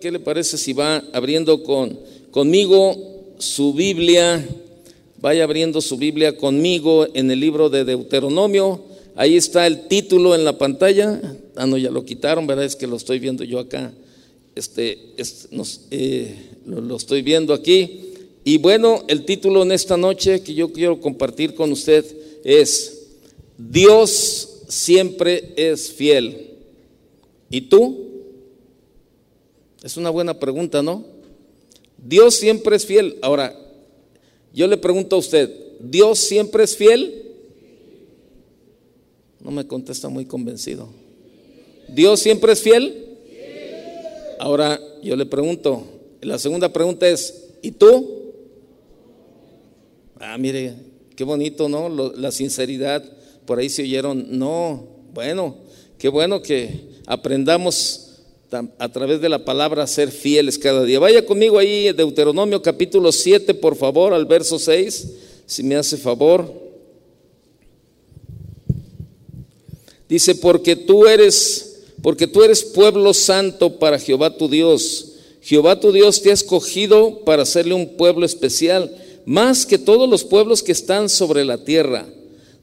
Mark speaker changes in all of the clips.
Speaker 1: ¿Qué le parece si va abriendo con, conmigo su Biblia? Vaya abriendo su Biblia conmigo en el libro de Deuteronomio. Ahí está el título en la pantalla. Ah, no, ya lo quitaron, ¿verdad? Es que lo estoy viendo yo acá. Este, eh, lo estoy viendo aquí. Y bueno, el título en esta noche que yo quiero compartir con usted es Dios siempre es fiel. ¿Y tú? Es una buena pregunta, ¿no? Dios siempre es fiel. Ahora, yo le pregunto a usted, ¿Dios siempre es fiel? No me contesta muy convencido. ¿Dios siempre es fiel? Ahora, yo le pregunto, la segunda pregunta es, ¿y tú? Ah, mire, qué bonito, ¿no? la sinceridad, por ahí se oyeron, no, bueno, qué bueno que aprendamos a través de la palabra ser fieles cada día. Vaya conmigo ahí, Deuteronomio capítulo 7, por favor, al verso 6, si me hace favor. Dice, porque tú eres, porque tú eres pueblo santo para Jehová tu Dios. Jehová tu Dios te ha escogido para hacerle un pueblo especial, más que todos los pueblos que están sobre la tierra.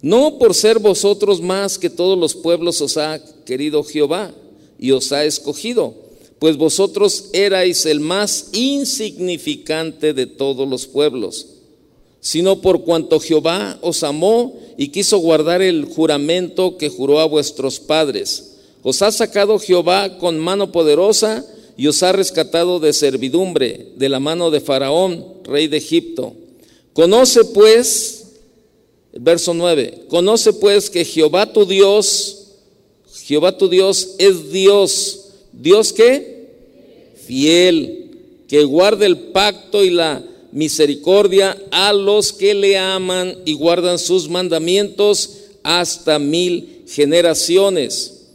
Speaker 1: No por ser vosotros más que todos los pueblos os ha querido Jehová y os ha escogido, pues vosotros erais el más insignificante de todos los pueblos, sino por cuanto Jehová os amó y quiso guardar el juramento que juró a vuestros padres. Os ha sacado Jehová con mano poderosa y os ha rescatado de servidumbre, de la mano de Faraón, rey de Egipto. Conoce pues, verso 9, conoce pues que Jehová tu Dios, Jehová tu Dios es Dios. ¿Dios qué? Fiel, que guarda el pacto y la misericordia a los que le aman y guardan sus mandamientos hasta mil generaciones.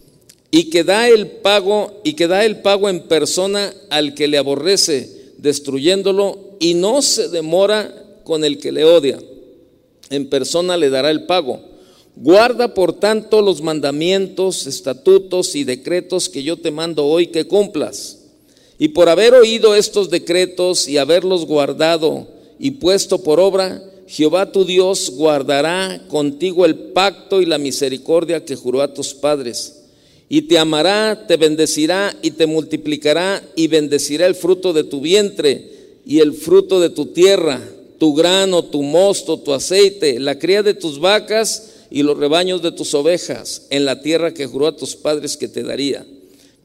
Speaker 1: Y que da el pago y que da el pago en persona al que le aborrece, destruyéndolo y no se demora con el que le odia. En persona le dará el pago Guarda por tanto los mandamientos, estatutos y decretos que yo te mando hoy que cumplas. Y por haber oído estos decretos y haberlos guardado y puesto por obra, Jehová tu Dios guardará contigo el pacto y la misericordia que juró a tus padres. Y te amará, te bendecirá y te multiplicará y bendecirá el fruto de tu vientre y el fruto de tu tierra, tu grano, tu mosto, tu aceite, la cría de tus vacas y los rebaños de tus ovejas en la tierra que juró a tus padres que te daría.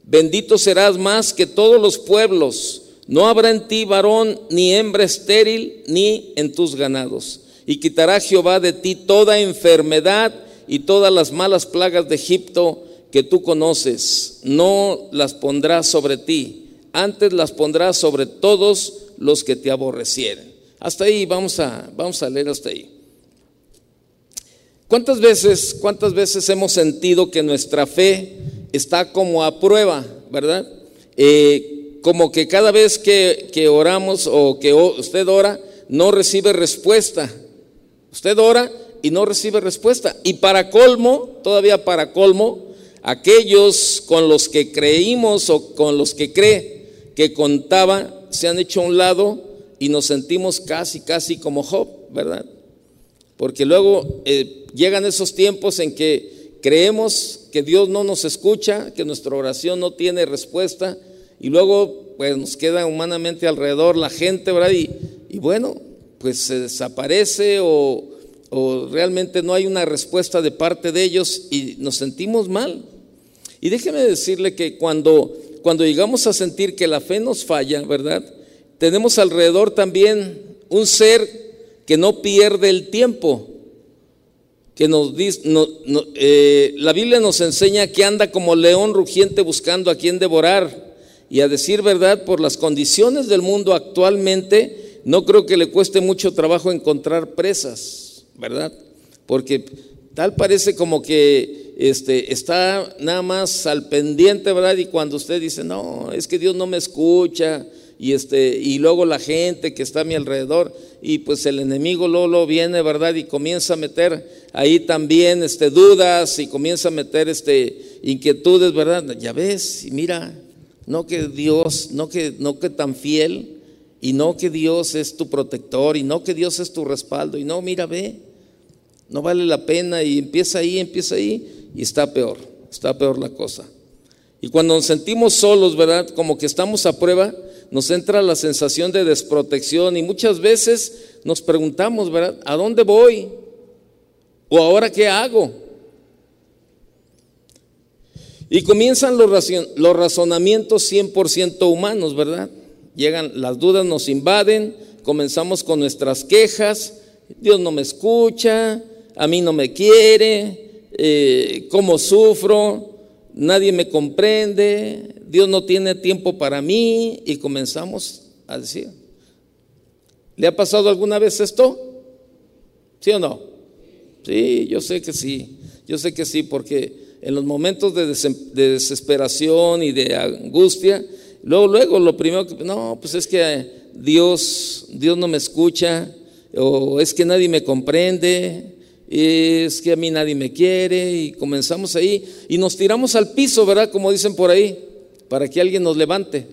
Speaker 1: Bendito serás más que todos los pueblos. No habrá en ti varón ni hembra estéril ni en tus ganados. Y quitará Jehová de ti toda enfermedad y todas las malas plagas de Egipto que tú conoces. No las pondrás sobre ti, antes las pondrás sobre todos los que te aborrecieren. Hasta ahí, vamos a, vamos a leer hasta ahí. ¿Cuántas veces, cuántas veces hemos sentido que nuestra fe está como a prueba, verdad? Eh, como que cada vez que, que oramos o que usted ora, no recibe respuesta. Usted ora y no recibe respuesta. Y para colmo, todavía para colmo, aquellos con los que creímos o con los que cree que contaba se han hecho a un lado y nos sentimos casi, casi como Job, ¿verdad? Porque luego eh, llegan esos tiempos en que creemos que Dios no nos escucha, que nuestra oración no tiene respuesta y luego pues nos queda humanamente alrededor la gente, ¿verdad? Y, bueno, pues se desaparece o, o realmente no hay una respuesta de parte de ellos y nos sentimos mal. Y déjeme decirle que cuando, cuando llegamos a sentir que la fe nos falla, ¿verdad? Tenemos alrededor también un ser que no pierde el tiempo, que nos dice, eh, la Biblia nos enseña que anda como león rugiente buscando a quien devorar. Y a decir verdad, por las condiciones del mundo actualmente, no creo que le cueste mucho trabajo encontrar presas, ¿verdad? Porque tal parece como que este, está nada más al pendiente, ¿verdad? Y cuando usted dice, no, es que Dios no me escucha, y, este, y luego la gente que está a mi alrededor, y pues el enemigo luego, viene, ¿verdad? Y comienza a meter ahí también este, dudas y comienza a meter este, inquietudes, ¿verdad? Ya ves, y mira, no que Dios, no que, no que tan fiel, y no que Dios es tu protector, y no que Dios es tu respaldo, y no, mira, ve, no vale la pena, y empieza ahí, empieza ahí, y está peor, está peor la cosa. Y cuando nos sentimos solos, ¿verdad? Como que estamos a prueba, nos entra la sensación de desprotección y muchas veces nos preguntamos, ¿verdad? ¿A dónde voy? ¿O ahora qué hago? Y comienzan los, razonamientos 100% humanos, ¿verdad? Llegan, las dudas nos invaden, comenzamos con nuestras quejas, Dios no me escucha, a mí no me quiere, eh, cómo sufro, nadie me comprende, Dios no tiene tiempo para mí y comenzamos a decir, ¿le ha pasado alguna vez esto? ¿Sí o no? Sí, yo sé que sí, yo sé que sí, porque en los momentos de, desesperación y de angustia, luego, luego lo primero que, no, pues es que Dios, Dios no me escucha, o es que nadie me comprende, es que a mí nadie me quiere y comenzamos ahí y nos tiramos al piso, ¿verdad? Como dicen por ahí, para que alguien nos levante.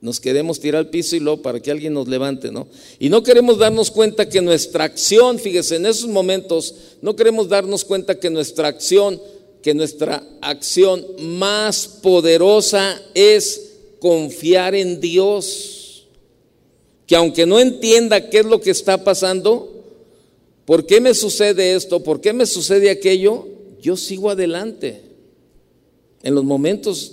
Speaker 1: Nos queremos tirar al piso y luego para que alguien nos levante, ¿no? Y no queremos darnos cuenta que nuestra acción, fíjese, en esos momentos, no queremos darnos cuenta que nuestra acción, que nuestra acción más poderosa es confiar en Dios. Que aunque no entienda qué es lo que está pasando, ¿Por qué me sucede esto? ¿Por qué me sucede aquello? Yo sigo adelante. En los momentos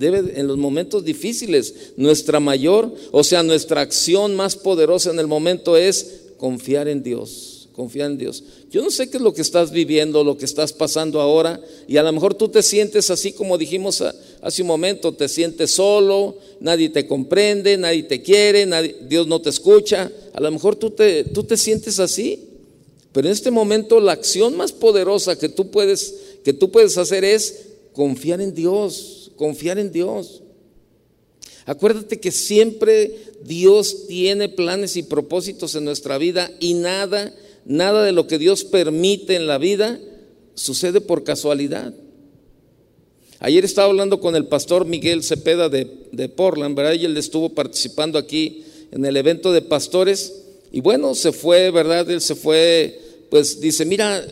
Speaker 1: en los momentos difíciles, nuestra mayor, o sea, nuestra acción más poderosa en el momento es confiar en Dios, confiar en Dios. Yo no sé qué es lo que estás viviendo, lo que estás pasando ahora, y a lo mejor tú te sientes así como dijimos hace un momento, te sientes solo, nadie te comprende, nadie te quiere, Dios no te escucha. A lo mejor tú te, tú te sientes así. Pero en este momento la acción más poderosa que tú puedes, que tú puedes hacer es confiar en Dios, confiar en Dios. Acuérdate que siempre Dios tiene planes y propósitos en nuestra vida y nada, nada de lo que Dios permite en la vida sucede por casualidad. Ayer estaba hablando con el pastor Miguel Cepeda de, de Portland, ¿verdad? Y él estuvo participando aquí en el evento de pastores. Y bueno, se fue, ¿verdad? Él se fue pues dice, mira,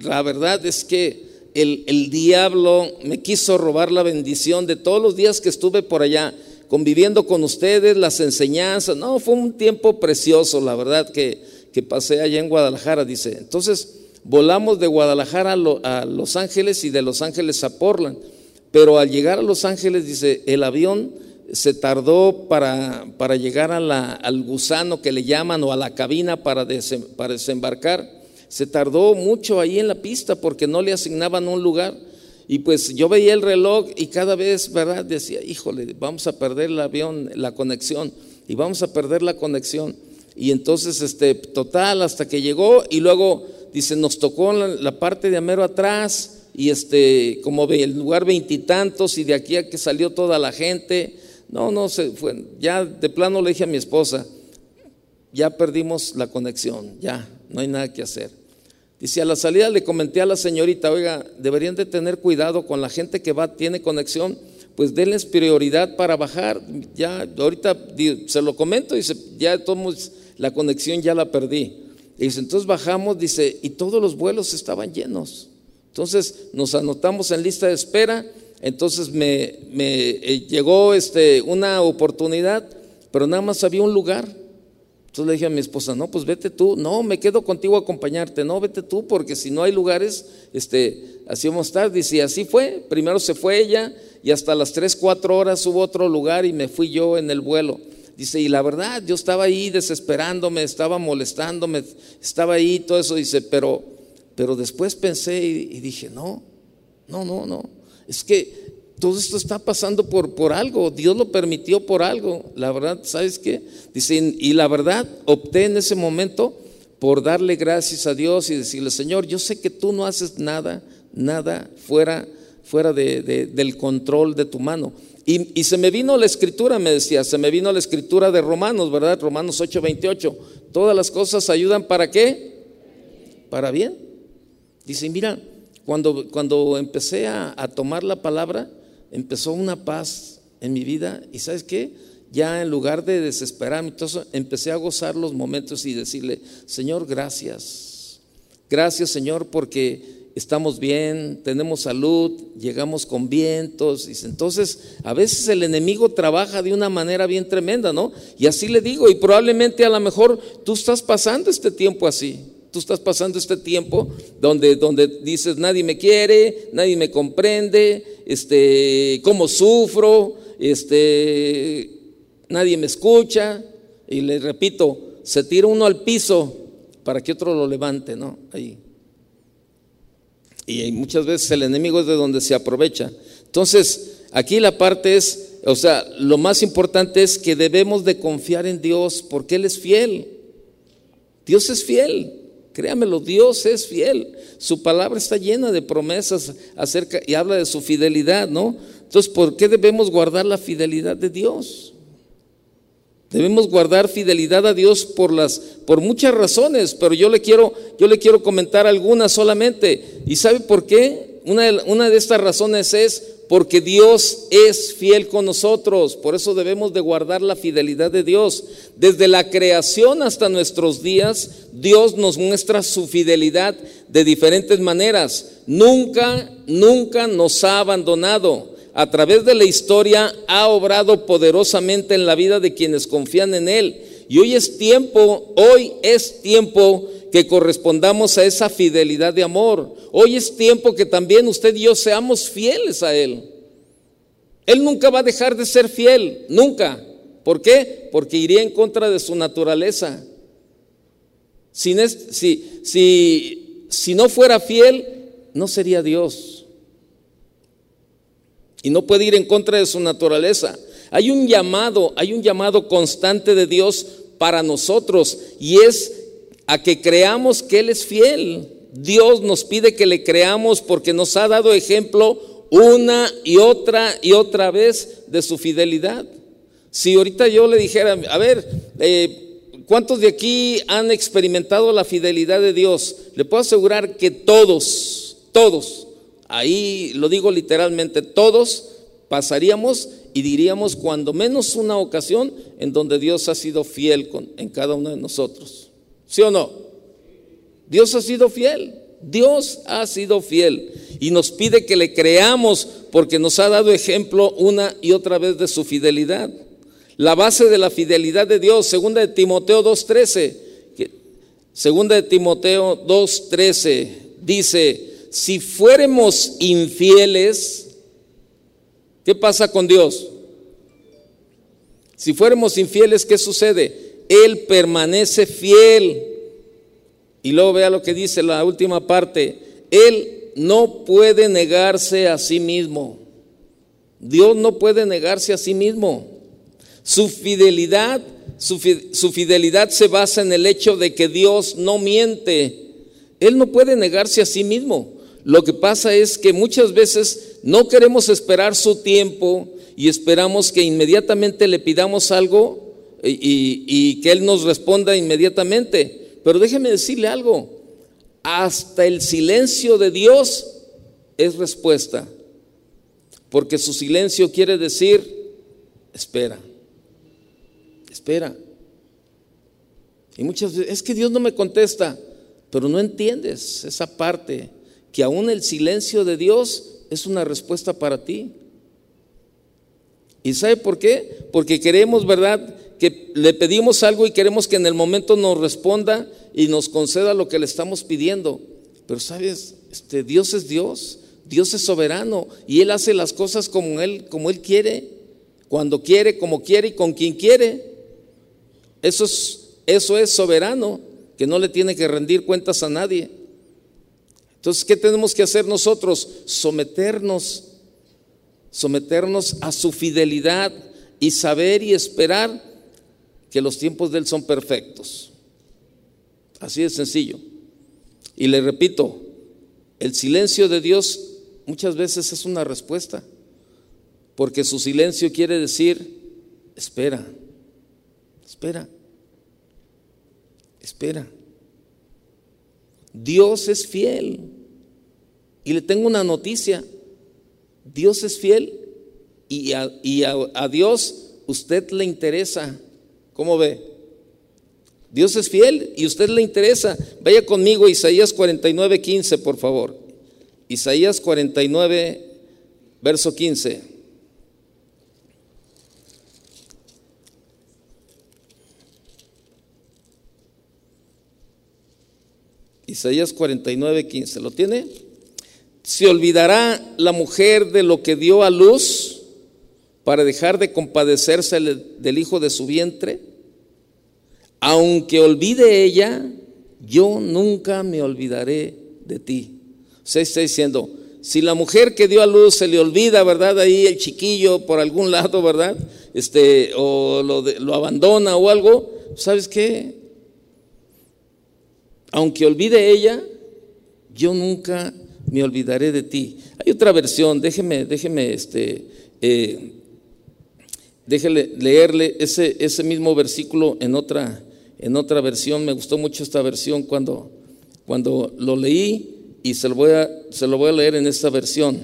Speaker 1: la verdad es que el, el, diablo me quiso robar la bendición de todos los días que estuve por allá conviviendo con ustedes, las enseñanzas. No, fue un tiempo precioso, la verdad, que, que pasé allá en Guadalajara, dice. Entonces, volamos de Guadalajara a, Los Ángeles y de Los Ángeles a Portland. Pero al llegar a Los Ángeles, dice, el avión se tardó para, para llegar a al gusano que le llaman o a la cabina para, para desembarcar se tardó mucho ahí en la pista porque no le asignaban un lugar. Y pues yo veía el reloj y cada vez, ¿verdad? Decía, híjole, vamos a perder el avión, la conexión, y vamos a perder la conexión. Y entonces, este, total, hasta que llegó, y luego, dice, nos tocó la, parte de Amero atrás, y este, como ve, el lugar veintitantos, y, de aquí a que salió toda la gente. No, no, se fue, ya de plano le dije a mi esposa, ya perdimos la conexión, ya, no hay nada que hacer. Dice, a la salida le comenté a la señorita, oiga, deberían de tener cuidado con la gente que va, tiene conexión, pues denles prioridad para bajar. Ya, ahorita se lo comento, dice, ya todos, la conexión ya la perdí. Y dice, entonces bajamos, dice, y todos los vuelos estaban llenos. Entonces nos anotamos en lista de espera, entonces me, me eh, llegó este, una oportunidad, pero nada más había un lugar. Entonces le dije a mi esposa, no, pues vete tú, no, me quedo contigo a acompañarte, no, vete tú, porque si no hay lugares, este, así vamos a estar. Dice, y así fue, primero se fue ella y hasta las 3, 4 horas hubo otro lugar y me fui yo en el vuelo. Dice, y la verdad, yo estaba ahí desesperándome, estaba molestándome, estaba ahí, todo eso, dice, pero, pero después pensé y, y dije, no, no, no, no, es que todo esto está pasando por, por algo, Dios lo permitió por algo. La verdad, ¿sabes qué? Dicen, y la verdad, opté en ese momento por darle gracias a Dios y decirle, Señor, yo sé que tú no haces nada, nada fuera, fuera de, del control de tu mano. Y, y, se me vino la escritura, me decía, se me vino la escritura de Romanos, ¿verdad? Romanos 8:28. Todas las cosas ayudan para qué? Para bien. Dice, mira, cuando, cuando empecé a tomar la palabra, empezó una paz en mi vida y sabes qué, ya en lugar de desesperarme, entonces empecé a gozar los momentos y decirle, Señor, gracias. Gracias, Señor, porque estamos bien, tenemos salud, llegamos con vientos. Entonces, a veces el enemigo trabaja de una manera bien tremenda, ¿no? Y así le digo, y probablemente a lo mejor tú estás pasando este tiempo así. Tú estás pasando este tiempo donde, donde dices, nadie me quiere, nadie me comprende, este, cómo sufro, este, nadie me escucha. Y le repito, se tira uno al piso para que otro lo levante, ¿no? Ahí. Y muchas veces el enemigo es de donde se aprovecha. Entonces, aquí la parte es, o sea, lo más importante es que debemos de confiar en Dios porque Él es fiel. Dios es fiel. Créamelo, Dios es fiel. Su palabra está llena de promesas acerca y habla de su fidelidad, ¿no? Entonces, ¿por qué debemos guardar la fidelidad de Dios? Debemos guardar fidelidad a Dios por las por muchas razones, pero yo le quiero yo le quiero comentar algunas solamente. ¿Y sabe por qué? Una de, estas razones es porque Dios es fiel con nosotros, por eso debemos de guardar la fidelidad de Dios. Desde la creación hasta nuestros días, Dios nos muestra su fidelidad de diferentes maneras. Nunca, nunca nos ha abandonado a través de la historia ha obrado poderosamente en la vida de quienes confían en Él. Y hoy es tiempo, hoy es tiempo que correspondamos a esa fidelidad de amor. Hoy es tiempo que también usted y yo seamos fieles a Él. Él nunca va a dejar de ser fiel, nunca. ¿Por qué? Porque iría en contra de su naturaleza. si, no fuera fiel, no sería Dios y no puede ir en contra de su naturaleza. Hay un llamado, hay un llamado constante de Dios para nosotros y es a que creamos que Él es fiel. Dios nos pide que le creamos porque nos ha dado ejemplo una y otra y otra vez de su fidelidad. Si ahorita yo le dijera, a ver, eh, ¿cuántos de aquí han experimentado la fidelidad de Dios? Le puedo asegurar que todos, todos, ahí lo digo literalmente, todos pasaríamos y diríamos cuando menos una ocasión en donde Dios ha sido fiel con, en cada uno de nosotros. ¿Sí o no? Dios ha sido fiel. Dios ha sido fiel y nos pide que le creamos porque nos ha dado ejemplo una y otra vez de su fidelidad. La base de la fidelidad de Dios, segunda de Timoteo 2.13, segunda de Timoteo 2.13 dice, si fuéramos infieles, ¿qué pasa con Dios? Si fuéramos infieles, ¿qué sucede? Él permanece fiel. Y luego vea lo que dice la última parte. Él no puede negarse a sí mismo. Dios no puede negarse a sí mismo. Su fidelidad, su, fidelidad se basa en el hecho de que Dios no miente. Él no puede negarse a sí mismo. Lo que pasa es que muchas veces no queremos esperar su tiempo y esperamos que inmediatamente le pidamos algo y, que Él nos responda inmediatamente. Pero déjeme decirle algo, hasta el silencio de Dios es respuesta, porque su silencio quiere decir, espera, espera. Y muchas veces, es que Dios no me contesta, pero no entiendes esa parte que aún el silencio de Dios es una respuesta para ti. ¿Y sabe por qué? Porque queremos, ¿verdad? Que le pedimos algo y queremos que en el momento nos responda y nos conceda lo que le estamos pidiendo. Pero sabes, este, Dios es Dios, Dios es soberano y Él hace las cosas como Él, como Él quiere, cuando quiere, como quiere y con quien quiere. Eso es, eso es soberano, que no le tiene que rendir cuentas a nadie. Entonces, ¿qué tenemos que hacer nosotros? Someternos, someternos a su fidelidad y saber y esperar que los tiempos de Él son perfectos. Así de sencillo. Y le repito, el silencio de Dios muchas veces es una respuesta, porque su silencio quiere decir, espera, espera, espera. Dios es fiel. Y le tengo una noticia. Dios es fiel y, a, y a, Dios usted le interesa. ¿Cómo ve? Dios es fiel y usted le interesa. Vaya conmigo Isaías 49, 15, por favor. Isaías 49, verso 15. Isaías 49, 15. ¿Lo tiene? ¿Se olvidará la mujer de lo que dio a luz para dejar de compadecerse del hijo de su vientre? Aunque olvide ella, yo nunca me olvidaré de ti. Se está diciendo, si la mujer que dio a luz se le olvida, ¿verdad? Ahí el chiquillo por algún lado, ¿verdad? Este, o lo, abandona o algo, ¿sabes qué? Aunque olvide ella, yo nunca me olvidaré de ti. Hay otra versión, déjeme, déjeme, este, eh, déjele leerle ese, ese mismo versículo en otra, en otra versión. Me gustó mucho esta versión cuando, cuando lo leí y se lo, voy a, se lo voy a leer en esta versión.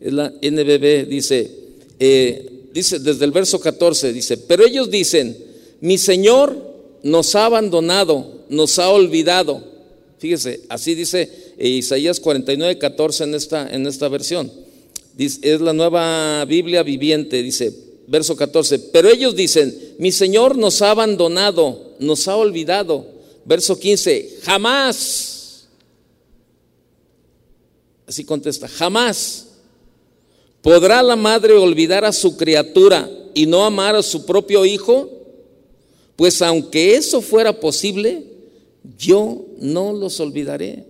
Speaker 1: Es la NBB, dice, eh, dice desde el verso 14, dice, pero ellos dicen, mi Señor nos ha abandonado, nos ha olvidado. Fíjese, así dice Isaías 49, 14 en esta, en esta versión. es la nueva Biblia viviente, dice, verso 14, pero ellos dicen, mi Señor nos ha abandonado, nos ha olvidado. Verso 15, jamás. Así contesta, jamás podrá la madre olvidar a su criatura y no amar a su propio hijo. Pues aunque eso fuera posible, yo no los olvidaré.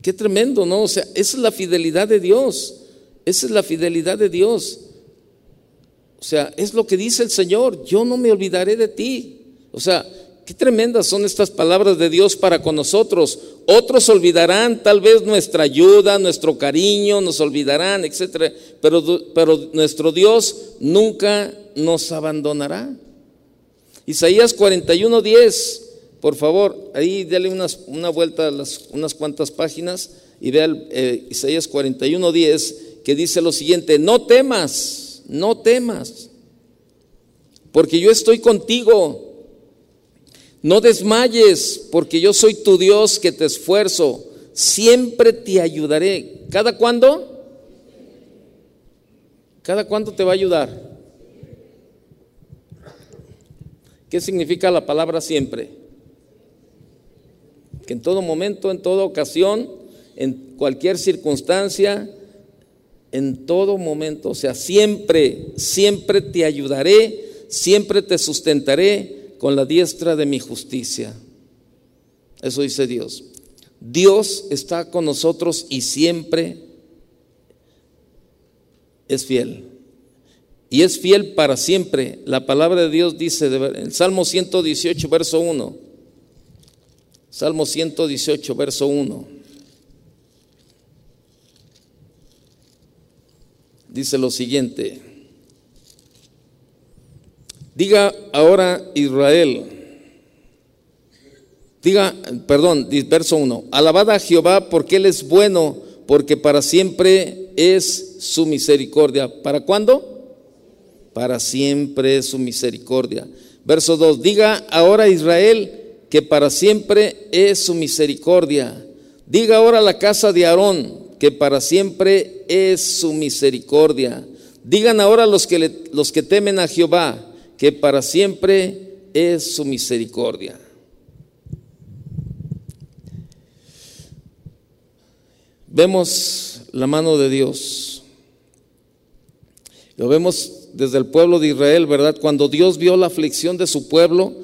Speaker 1: Qué tremendo, ¿no? O sea, esa es la fidelidad de Dios. Esa es la fidelidad de Dios. O sea, es lo que dice el Señor, yo no me olvidaré de ti. O sea, qué tremendas son estas palabras de Dios para con nosotros. Otros olvidarán tal vez nuestra ayuda, nuestro cariño, nos olvidarán, etcétera, pero, nuestro Dios nunca nos abandonará. Isaías 41, 10. Por favor, ahí dale una vuelta a unas cuantas páginas y vea eh, Isaías 41, 10, que dice lo siguiente, no temas, no temas, porque yo estoy contigo. No desmayes, porque yo soy tu Dios que te esfuerzo. Siempre te ayudaré. ¿Cada cuándo? ¿Cada cuándo te va a ayudar? ¿Qué significa la palabra siempre? que en todo momento, en toda ocasión, en cualquier circunstancia, en todo momento, o sea, siempre, siempre te ayudaré, siempre te sustentaré con la diestra de mi justicia. Eso dice Dios. Dios está con nosotros y siempre es fiel. Y es fiel para siempre. La palabra de Dios dice en el Salmo 118, verso 1. Salmo 118, verso 1. Dice lo siguiente. Diga ahora Israel. Diga, perdón, verso 1. Alabad a Jehová porque Él es bueno, porque para siempre es su misericordia. ¿Para cuándo? Para siempre es su misericordia. Verso 2. Diga ahora Israel que para siempre es su misericordia. Diga ahora la casa de Aarón, que para siempre es su misericordia. Digan ahora los que, los que temen a Jehová, que para siempre es su misericordia. Vemos la mano de Dios. Lo vemos desde el pueblo de Israel, ¿verdad? Cuando Dios vio la aflicción de su pueblo,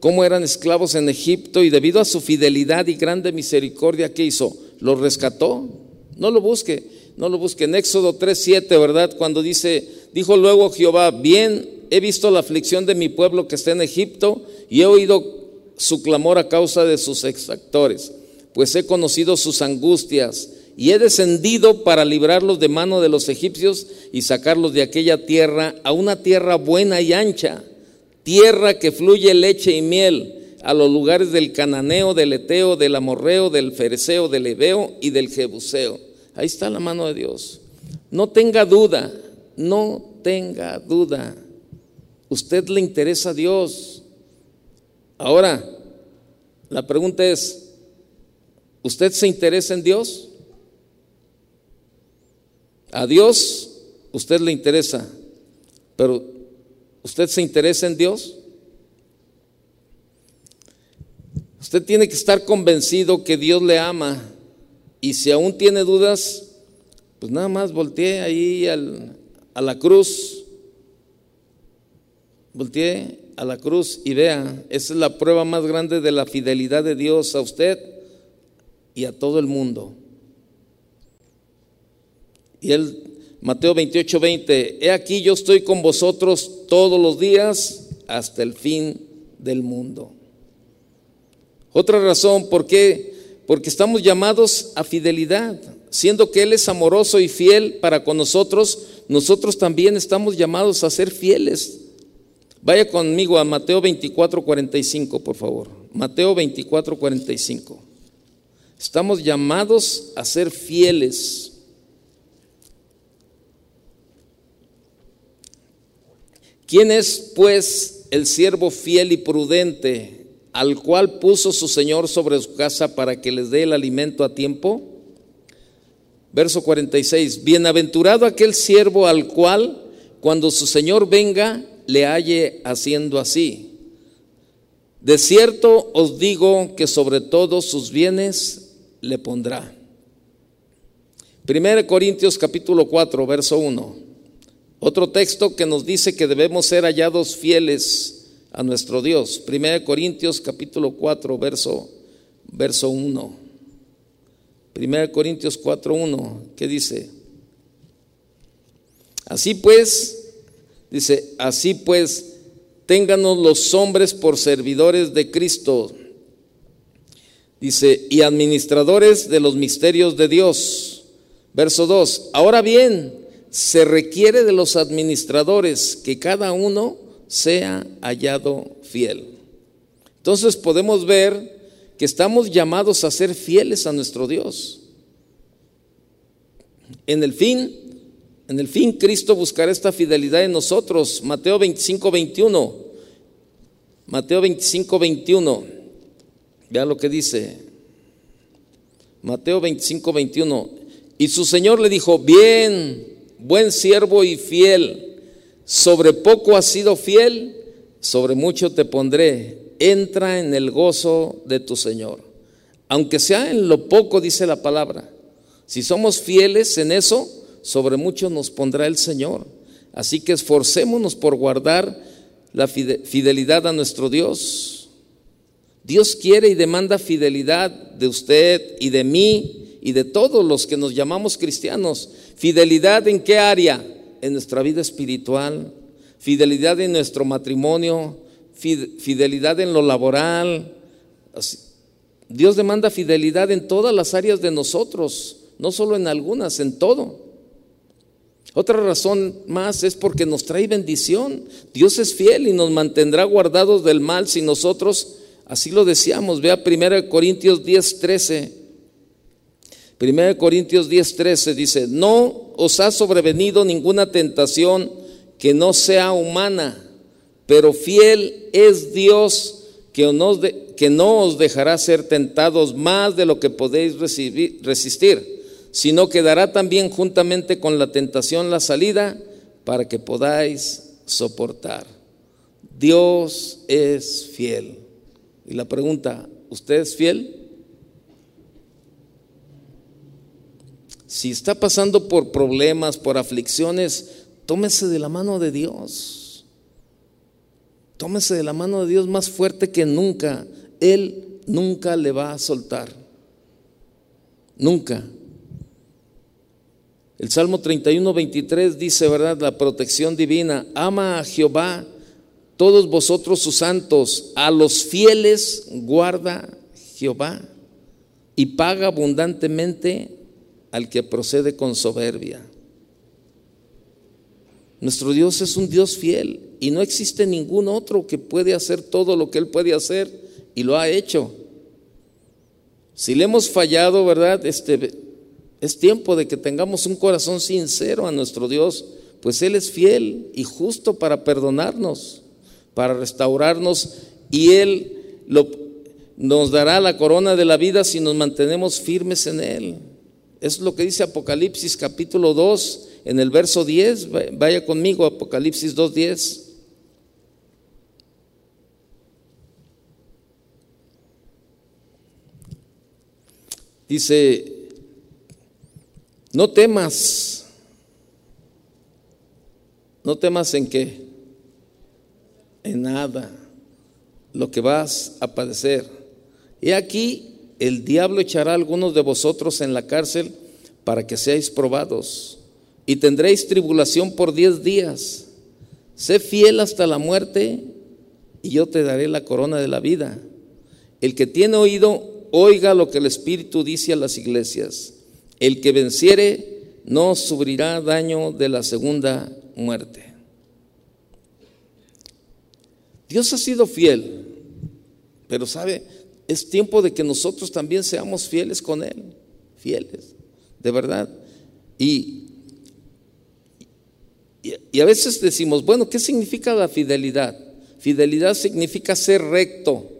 Speaker 1: cómo eran esclavos en Egipto y debido a su fidelidad y grande misericordia, ¿qué hizo? ¿Los rescató? No lo busque, no lo busque. En Éxodo 3.7, ¿verdad? Cuando dice, dijo luego Jehová, bien, he visto la aflicción de mi pueblo que está en Egipto y he oído su clamor a causa de sus exactores, pues he conocido sus angustias y he descendido para librarlos de mano de los egipcios y sacarlos de aquella tierra a una tierra buena y ancha tierra que fluye leche y miel, a los lugares del cananeo, del eteo, del amorreo, del fereceo, del ebeo y del jebuseo. Ahí está la mano de Dios. No tenga duda, no tenga duda. Usted le interesa a Dios. Ahora, la pregunta es, ¿usted se interesa en Dios? A Dios usted le interesa, pero ¿usted se interesa en Dios? Usted tiene que estar convencido que Dios le ama y si aún tiene dudas, pues nada más voltee ahí a la cruz, voltee a la cruz y vea, esa es la prueba más grande de la fidelidad de Dios a usted y a todo el mundo. Y él, Mateo 28, 20, he aquí yo estoy con vosotros todos los días hasta el fin del mundo. Otra razón, ¿por qué? Porque estamos llamados a fidelidad. Siendo que Él es amoroso y fiel para con nosotros, nosotros también estamos llamados a ser fieles. Vaya conmigo a Mateo 24, 45, por favor. Mateo 24, 45. Estamos llamados a ser fieles. ¿Quién es, pues, el siervo fiel y prudente? Al cual puso su Señor sobre su casa para que les dé el alimento a tiempo? Verso 46, bienaventurado aquel siervo al cual cuando su Señor venga le halle haciendo así. De cierto os digo que sobre todos sus bienes le pondrá. 1 Corintios capítulo 4, verso 1. Otro texto que nos dice que debemos ser hallados fieles a nuestro Dios. 1 Corintios capítulo 4, verso, verso 1. 1 Corintios 4, 1, ¿qué dice? Así pues, dice, así pues, ténganos los hombres por servidores de Cristo. Dice, y administradores de los misterios de Dios. Verso 2, ahora bien, se requiere de los administradores que cada uno sea hallado fiel. Entonces podemos ver que estamos llamados a ser fieles a nuestro Dios. En el fin, en el fin Cristo buscará esta fidelidad en nosotros. Mateo 25, 21. Mateo 25, 21. Vean lo que dice. Mateo 25, 21. Y su Señor le dijo, bien, buen siervo y fiel sobre poco has sido fiel, sobre mucho te pondré. Entra en el gozo de tu Señor. Aunque sea en lo poco, dice la palabra. Si somos fieles en eso, sobre mucho nos pondrá el Señor. Así que esforcémonos por guardar la fidelidad a nuestro Dios. Dios quiere y demanda fidelidad de usted y de mí y de todos los que nos llamamos cristianos. ¿Fidelidad en qué área? En nuestra vida espiritual, fidelidad en nuestro matrimonio, fidelidad en lo laboral. Dios demanda fidelidad en todas las áreas de nosotros, no solo en algunas, en todo. Otra razón más es porque nos trae bendición. Dios es fiel y nos mantendrá guardados del mal si nosotros así lo deseamos. Vea 1 Corintios 10, 13. 1 Corintios 10, 13 dice, no os ha sobrevenido ninguna tentación que no sea humana, pero fiel es Dios que, que no os dejará ser tentados más de lo que podéis resistir, sino que dará también juntamente con la tentación la salida para que podáis soportar. Dios es fiel. Y la pregunta, ¿usted es fiel? Si está pasando por problemas, por aflicciones, tómese de la mano de Dios. Tómese de la mano de Dios más fuerte que nunca. Él nunca le va a soltar. Nunca. El Salmo 31, 23 dice, ¿verdad? La protección divina. Ama a Jehová, todos vosotros sus santos, a los fieles guarda Jehová y paga abundantemente al que procede con soberbia. Nuestro Dios es un Dios fiel y no existe ningún otro que puede hacer todo lo que Él puede hacer y lo ha hecho. Si le hemos fallado, ¿verdad? Este, Es tiempo de que tengamos un corazón sincero a nuestro Dios, pues Él es fiel y justo para perdonarnos, para restaurarnos y Él nos dará la corona de la vida si nos mantenemos firmes en Él. Es lo que dice Apocalipsis capítulo 2 en el verso 10. Vaya conmigo, Apocalipsis 2.10. Dice, no temas, no temas en qué, en nada, lo que vas a padecer. Y aquí el diablo echará algunos de vosotros en la cárcel para que seáis probados y tendréis tribulación por diez días. Sé fiel hasta la muerte y yo te daré la corona de la vida. El que tiene oído, oiga lo que el Espíritu dice a las iglesias. El que venciere no sufrirá daño de la segunda muerte. Dios ha sido fiel, pero sabe, es tiempo de que nosotros también seamos fieles con Él, fieles, de verdad. Y, y, a veces decimos, bueno, ¿qué significa la fidelidad? Fidelidad significa ser recto,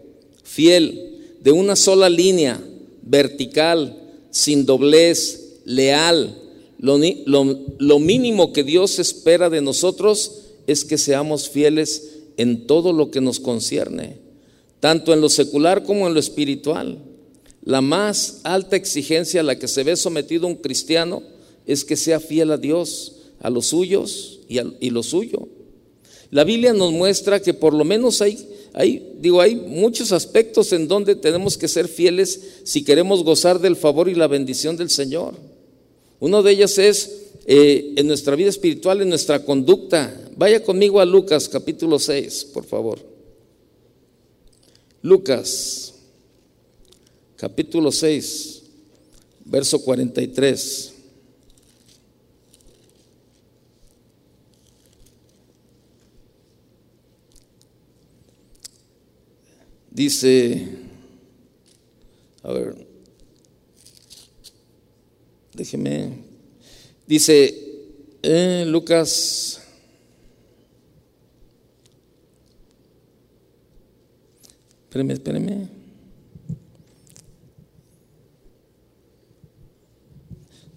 Speaker 1: fiel, de una sola línea, vertical, sin doblez, leal. Lo, mínimo que Dios espera de nosotros es que seamos fieles en todo lo que nos concierne, tanto en lo secular como en lo espiritual. La más alta exigencia a la que se ve sometido un cristiano es que sea fiel a Dios, a los suyos y, a, y lo suyo. La Biblia nos muestra que por lo menos hay hay, digo, hay muchos aspectos en donde tenemos que ser fieles si queremos gozar del favor y la bendición del Señor. Uno de ellos es eh, en nuestra vida espiritual, en nuestra conducta. Vaya conmigo a Lucas capítulo 6, por favor. Lucas capítulo 6, verso 43. Dice, a ver, déjeme, dice eh, Lucas, espérame, espérame.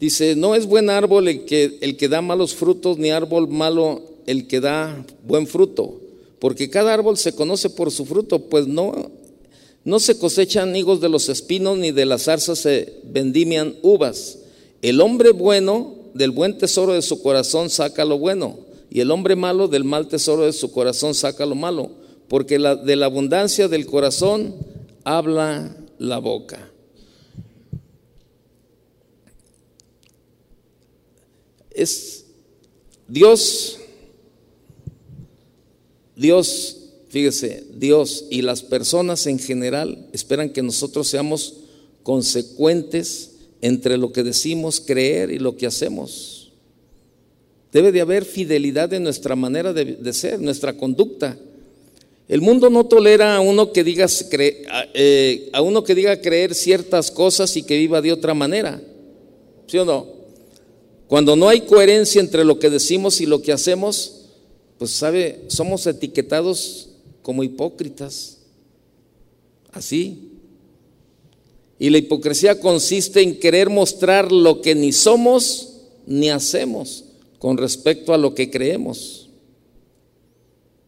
Speaker 1: Dice, no es buen árbol el que, el que da malos frutos, ni árbol malo el que da buen fruto porque cada árbol se conoce por su fruto, pues no, no se cosechan higos de los espinos, ni de las zarzas se vendimian uvas. El hombre bueno del buen tesoro de su corazón saca lo bueno, y el hombre malo del mal tesoro de su corazón saca lo malo, porque de la abundancia del corazón habla la boca. Es Dios Dios, fíjese, Dios y las personas en general esperan que nosotros seamos consecuentes entre lo que decimos creer y lo que hacemos. Debe de haber fidelidad en nuestra manera de, ser, nuestra conducta. El mundo no tolera a uno que diga eh, a uno que diga creer ciertas cosas y que viva de otra manera. ¿Sí o no? Cuando no hay coherencia entre lo que decimos y lo que hacemos, pues sabe, somos etiquetados como hipócritas. Así. Y la hipocresía consiste en querer mostrar lo que ni somos ni hacemos con respecto a lo que creemos.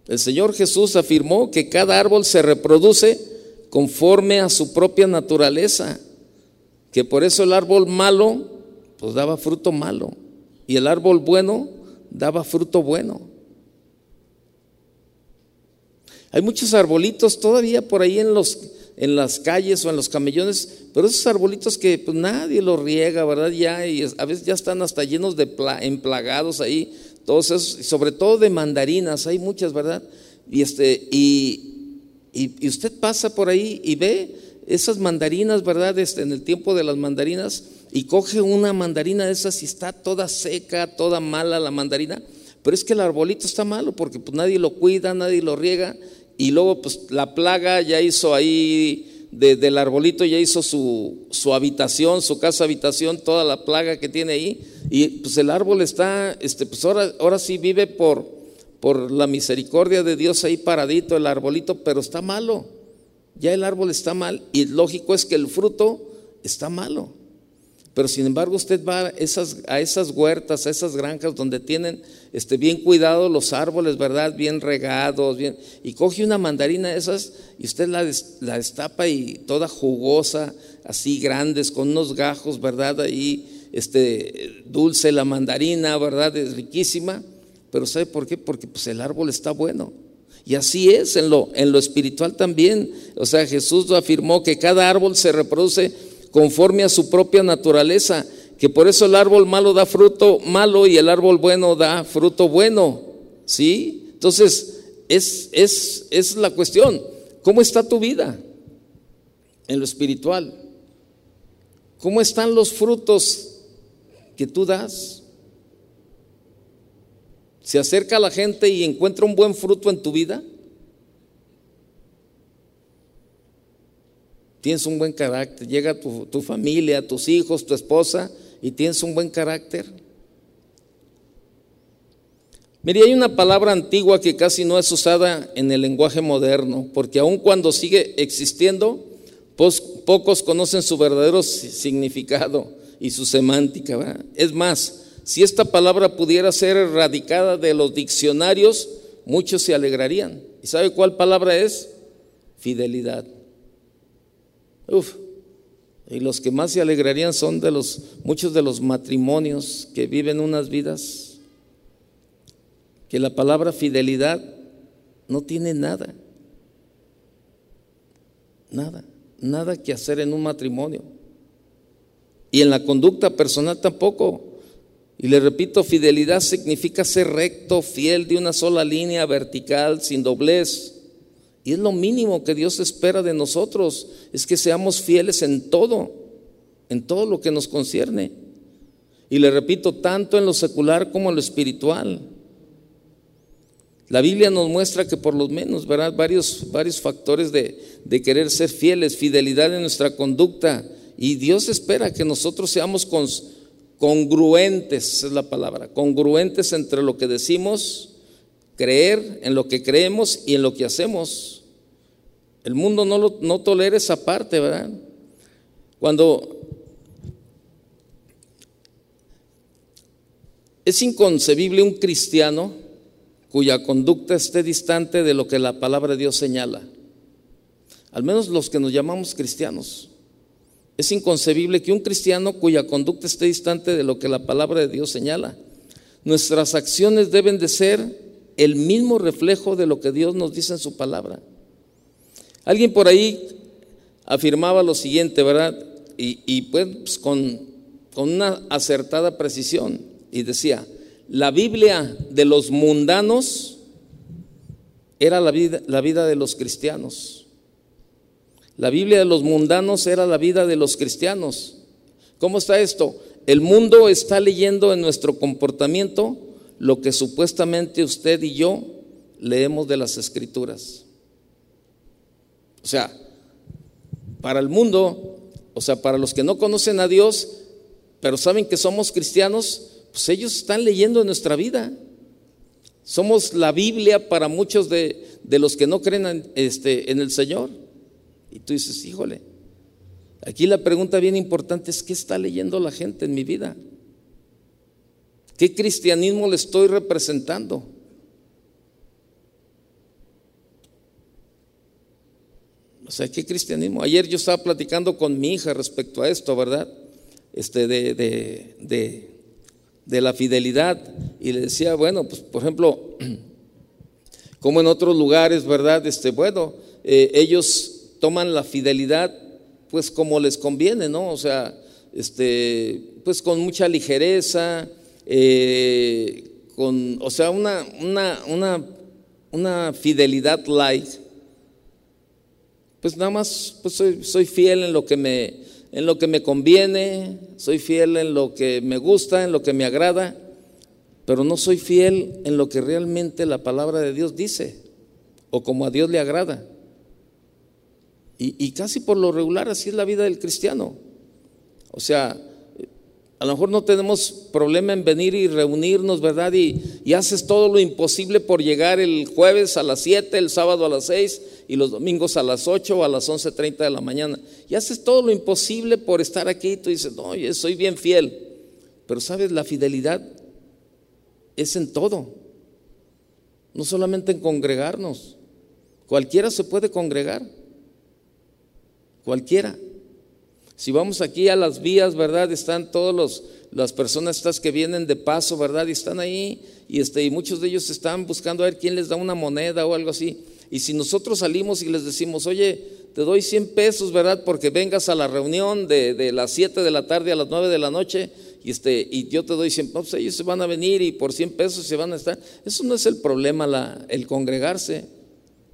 Speaker 1: El Señor Jesús afirmó que cada árbol se reproduce conforme a su propia naturaleza, que por eso el árbol malo pues daba fruto malo y el árbol bueno daba fruto bueno. Hay muchos arbolitos todavía por ahí en, los, en las calles o en los camellones, pero esos arbolitos que pues, nadie los riega, ¿verdad? Ya, y a veces ya están hasta llenos de emplagados ahí, todos esos, sobre todo de mandarinas, hay muchas, ¿verdad? Y, este, y, y, usted pasa por ahí y ve esas mandarinas, ¿verdad? Este, en el tiempo de las mandarinas, y coge una mandarina de esas y está toda seca, toda mala la mandarina, pero es que el arbolito está malo porque pues, nadie lo cuida, nadie lo riega y luego pues la plaga ya hizo ahí del arbolito ya hizo su, su, habitación, su casa habitación, toda la plaga que tiene ahí. Y pues el árbol está, este, pues ahora, ahora sí vive por, por la misericordia de Dios ahí paradito el arbolito, pero está malo. Ya el árbol está mal y lógico es que el fruto está malo. Pero sin embargo usted va a esas, a esas huertas, a esas granjas donde tienen este, bien cuidados los árboles, ¿verdad? Bien regados, bien, y coge una mandarina de esas y usted la, la destapa y toda jugosa, así grandes, con unos gajos, ¿verdad? Ahí, este, dulce la mandarina, ¿verdad? Es riquísima, pero ¿sabe por qué? Porque pues el árbol está bueno. Y así es en lo, en lo espiritual también. O sea, Jesús afirmó que cada árbol se reproduce conforme a su propia naturaleza, que por eso el árbol malo da fruto malo y el árbol bueno da fruto bueno. ¿Sí? Entonces, es, es, es la cuestión. ¿Cómo está tu vida en lo espiritual? ¿Cómo están los frutos que tú das? ¿Se acerca a la gente y encuentra un buen fruto en tu vida? Tienes un buen carácter, llega tu, tu familia, tus hijos, tu esposa y tienes un buen carácter. Mire, hay una palabra antigua que casi no es usada en el lenguaje moderno, porque aun cuando sigue existiendo, pocos conocen su verdadero significado y su semántica. Es más, si esta palabra pudiera ser erradicada de los diccionarios, muchos se alegrarían. ¿Y sabe cuál palabra es? Fidelidad. Uf, y los que más se alegrarían son de los muchos de los matrimonios que viven unas vidas que la palabra fidelidad no tiene nada. Nada, nada que hacer en un matrimonio. Y en la conducta personal tampoco. Y le repito, fidelidad significa ser recto, fiel de una sola línea vertical, sin doblez. Y es lo mínimo que Dios espera de nosotros, es que seamos fieles en todo, en todo lo que nos concierne. Y le repito, tanto en lo secular como en lo espiritual. La Biblia nos muestra que por lo menos, ¿verdad? Varios, varios factores de, de querer ser fieles, fidelidad en nuestra conducta. Y Dios espera que nosotros seamos congruentes, es la palabra, congruentes entre lo que decimos creer en lo que creemos y en lo que hacemos. El mundo no, lo, no tolera esa parte, ¿verdad? Cuando es inconcebible un cristiano cuya conducta esté distante de lo que la palabra de Dios señala. Al menos los que nos llamamos cristianos. Es inconcebible que un cristiano cuya conducta esté distante de lo que la palabra de Dios señala. Nuestras acciones deben de ser el mismo reflejo de lo que Dios nos dice en su palabra. Alguien por ahí afirmaba lo siguiente, ¿verdad? Y, pues con, con una acertada precisión. Y decía, la Biblia de los mundanos era la vida, la vida de los cristianos. La Biblia de los mundanos era la vida de los cristianos. ¿Cómo está esto? El mundo está leyendo en nuestro comportamiento lo que supuestamente usted y yo leemos de las escrituras. O sea, para el mundo, o sea, para los que no conocen a Dios, pero saben que somos cristianos, pues ellos están leyendo nuestra vida. Somos la Biblia para muchos de, los que no creen en, este, en el Señor. Y tú dices, híjole, aquí la pregunta bien importante es, ¿qué está leyendo la gente en mi vida? ¿Qué cristianismo le estoy representando? O sea, ¿qué cristianismo? Ayer yo estaba platicando con mi hija respecto a esto, ¿verdad? Este, de, de, de, la fidelidad. Y le decía, bueno, pues por ejemplo, como en otros lugares, ¿verdad? Este, bueno, eh, ellos toman la fidelidad pues como les conviene, ¿no? O sea, este, pues con mucha ligereza, eh, con, o sea, una, una, una, fidelidad light, pues nada más pues soy, soy, fiel en lo, que me, en lo que me conviene, soy fiel en lo que me gusta, en lo que me agrada, pero no soy fiel en lo que realmente la palabra de Dios dice o como a Dios le agrada. Y, casi por lo regular así es la vida del cristiano. O sea, a lo mejor no tenemos problema en venir y reunirnos, ¿verdad? Y, y, haces todo lo imposible por llegar el jueves a las 7, el sábado a las 6 y los domingos a las 8 o a las 11.30 de la mañana. Y haces todo lo imposible por estar aquí. Tú dices, no, yo soy bien fiel. Pero sabes, la fidelidad es en todo. No solamente en congregarnos. Cualquiera se puede congregar. Cualquiera. Si vamos aquí a las vías, ¿verdad? Están todos las personas estas que vienen de paso, ¿verdad? Y están ahí y, este, y muchos de ellos están buscando a ver quién les da una moneda o algo así. Y si nosotros salimos y les decimos, oye, te doy 100 pesos, ¿verdad? Porque vengas a la reunión de, las 7 de la tarde a las 9 de la noche y, este, y yo te doy 100 pesos, ellos se van a venir y por 100 pesos se van a estar. Eso no es el problema, la, el congregarse.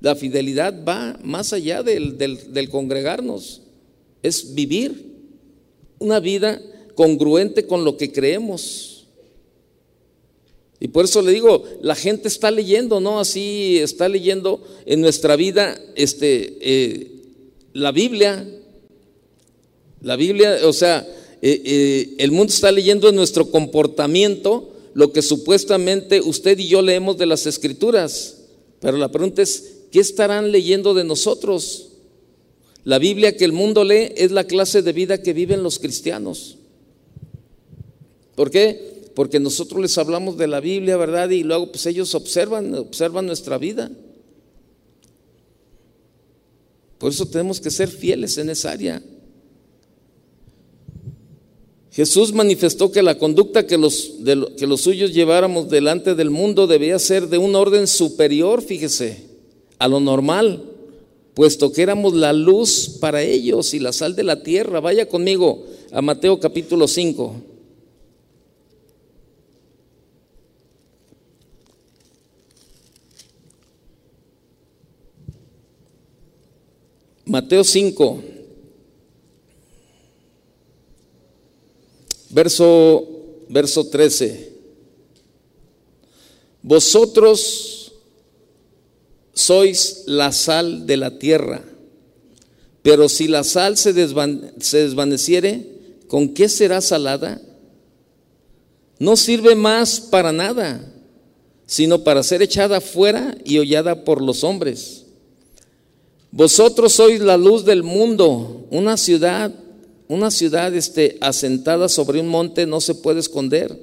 Speaker 1: La fidelidad va más allá del, del congregarnos. Es vivir una vida congruente con lo que creemos. Y por eso le digo, la gente está leyendo, ¿no? Así está leyendo en nuestra vida este, eh, la Biblia. La Biblia, o sea, eh, eh, el mundo está leyendo en nuestro comportamiento lo que supuestamente usted y yo leemos de las escrituras. Pero la pregunta es, ¿qué estarán leyendo de nosotros? La Biblia que el mundo lee es la clase de vida que viven los cristianos. ¿Por qué? porque nosotros les hablamos de la Biblia, ¿verdad? Y luego pues ellos observan, observan nuestra vida. Por eso tenemos que ser fieles en esa área. Jesús manifestó que la conducta que los, que los suyos lleváramos delante del mundo debía ser de un orden superior, fíjese, a lo normal, puesto que éramos la luz para ellos y la sal de la tierra. Vaya conmigo a Mateo capítulo 5. Mateo 5, verso, verso 13. Vosotros sois la sal de la tierra, pero si la sal se, desvaneciere, ¿con qué será salada? No sirve más para nada, sino para ser echada fuera y hollada por los hombres. Vosotros sois la luz del mundo, una ciudad, una ciudad este, asentada sobre un monte no se puede esconder,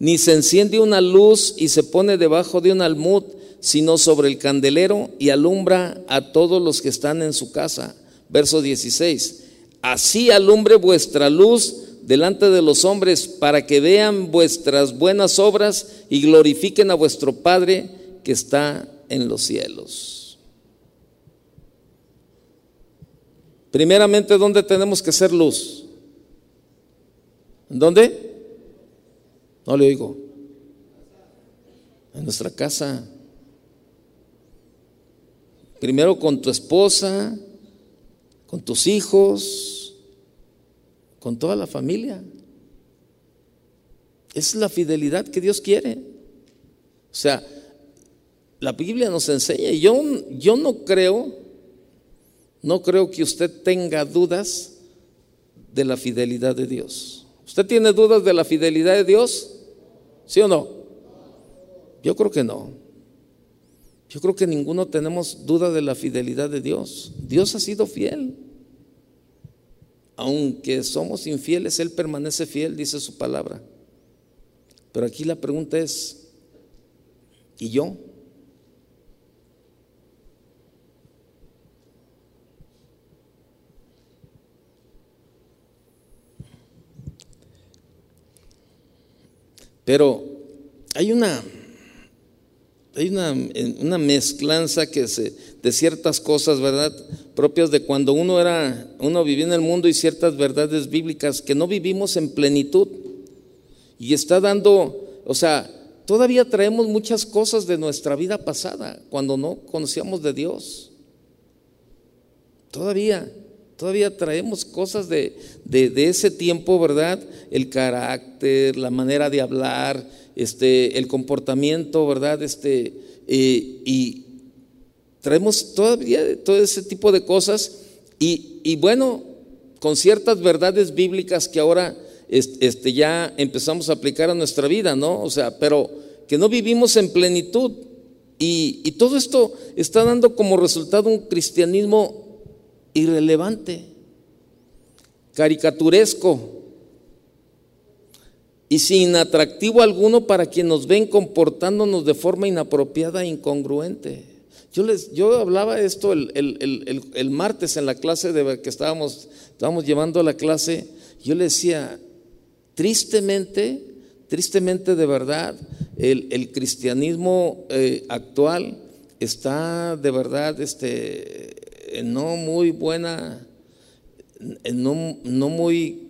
Speaker 1: ni se enciende una luz y se pone debajo de un almud, sino sobre el candelero y alumbra a todos los que están en su casa. Verso 16. Así alumbre vuestra luz delante de los hombres para que vean vuestras buenas obras y glorifiquen a vuestro Padre que está en los cielos. Primeramente, ¿dónde tenemos que ser luz? ¿En dónde? No le oigo. En nuestra casa. Primero con tu esposa, con tus hijos, con toda la familia. Es la fidelidad que Dios quiere. O sea, la Biblia nos enseña, yo, yo no creo no creo que usted tenga dudas de la fidelidad de Dios. ¿Usted tiene dudas de la fidelidad de Dios? ¿Sí o no? Yo creo que no. Yo creo que ninguno tenemos duda de la fidelidad de Dios. Dios ha sido fiel. Aunque somos infieles, Él permanece fiel, dice su palabra. Pero aquí la pregunta es, ¿y yo? Pero hay una, hay una, mezclanza que se, de ciertas cosas, ¿verdad? Propias de cuando uno era, uno vivía en el mundo y ciertas verdades bíblicas que no vivimos en plenitud. Y está dando, o sea, todavía traemos muchas cosas de nuestra vida pasada cuando no conocíamos de Dios. Todavía. Todavía traemos cosas de, ese tiempo, ¿verdad? El carácter, la manera de hablar, este, el comportamiento, ¿verdad? Este, eh, y traemos todavía todo ese tipo de cosas Y, y bueno, con ciertas verdades bíblicas que ahora este, ya empezamos a aplicar a nuestra vida, ¿no? O sea, pero que no vivimos en plenitud. Y, y todo esto está dando como resultado un cristianismo irrelevante, caricaturesco y sin atractivo alguno para quien nos ven comportándonos de forma inapropiada e incongruente. Yo, les, yo hablaba esto el, el, martes en la clase de que estábamos, estábamos llevando a la clase. Yo le decía, tristemente, tristemente de verdad, el, cristianismo eh, actual está de verdad este, no muy buena, no, no muy,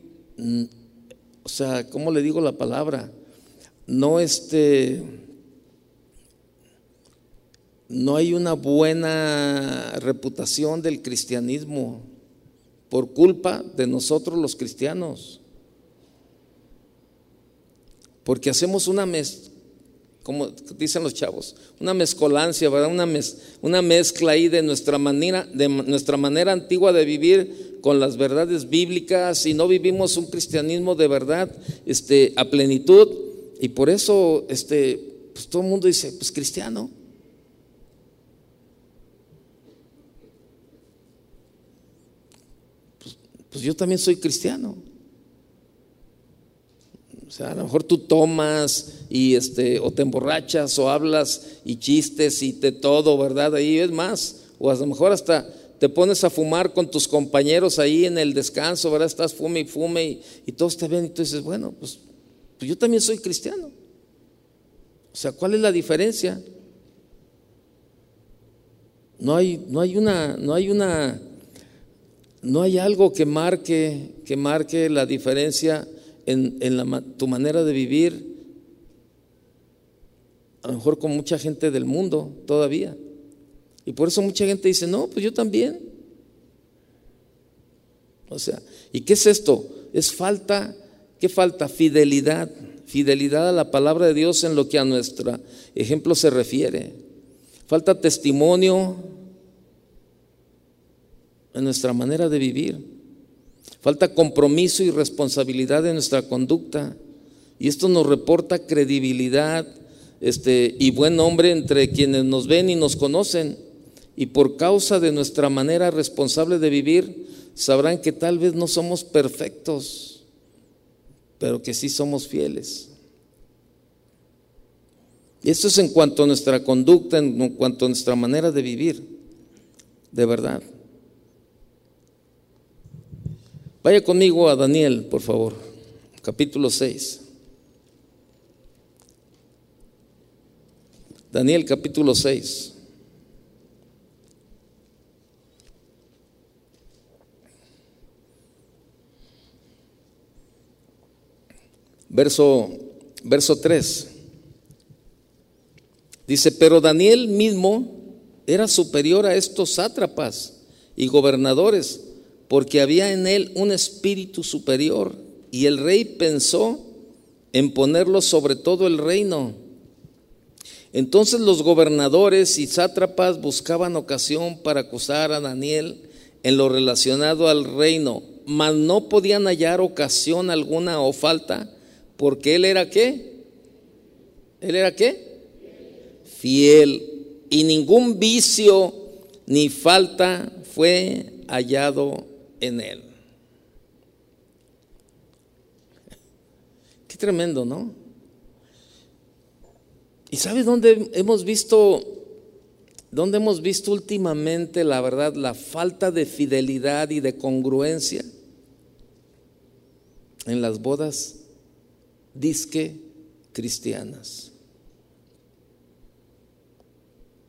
Speaker 1: o sea, ¿cómo le digo la palabra? No este no hay una buena reputación del cristianismo por culpa de nosotros los cristianos. Porque hacemos una mez, como dicen los chavos, una mezcolancia, ¿verdad? Una, una mezcla ahí de nuestra manera, de nuestra manera antigua de vivir con las verdades bíblicas y no vivimos un cristianismo de verdad este, a plenitud. Y por eso este, pues todo el mundo dice, pues cristiano. pues yo también soy cristiano. O sea, a lo mejor tú tomas y este, o te emborrachas o hablas y chistes y te todo, ¿verdad? Ahí es más. O a lo mejor hasta te pones a fumar con tus compañeros ahí en el descanso, ¿verdad? Estás fume y fume y, todos te ven y tú dices, bueno, pues, pues yo también soy cristiano. O sea, ¿cuál es la diferencia? No hay, no hay una, no hay una no hay algo que marque, que marque la diferencia en, tu manera de vivir, a lo mejor con mucha gente del mundo todavía. Y por eso mucha gente dice, no, pues yo también. O sea, ¿y qué es esto? Es falta, ¿qué falta? Fidelidad, fidelidad a la palabra de Dios en lo que a nuestro ejemplo se refiere. Falta testimonio, en nuestra manera de vivir. Falta compromiso y responsabilidad en nuestra conducta. Y esto nos reporta credibilidad este, y buen nombre entre quienes nos ven y nos conocen. Y por causa de nuestra manera responsable de vivir, sabrán que tal vez no somos perfectos, pero que sí somos fieles. Y esto es en cuanto a nuestra conducta, en cuanto a nuestra manera de vivir, de verdad. Vaya conmigo a Daniel, por favor, capítulo 6. Daniel capítulo 6. Verso, verso 3. Dice, pero Daniel mismo era superior a estos sátrapas y gobernadores porque había en él un espíritu superior y el rey pensó en ponerlo sobre todo el reino. Entonces los gobernadores y sátrapas buscaban ocasión para acusar a Daniel en lo relacionado al reino, mas no podían hallar ocasión alguna o falta, porque él era qué? ¿Él era qué? Fiel. Y ningún vicio ni falta fue hallado en él. Qué tremendo, ¿no? ¿Y sabes dónde hemos visto, dónde hemos visto últimamente, la verdad, la falta de fidelidad y de congruencia? En las bodas disque cristianas.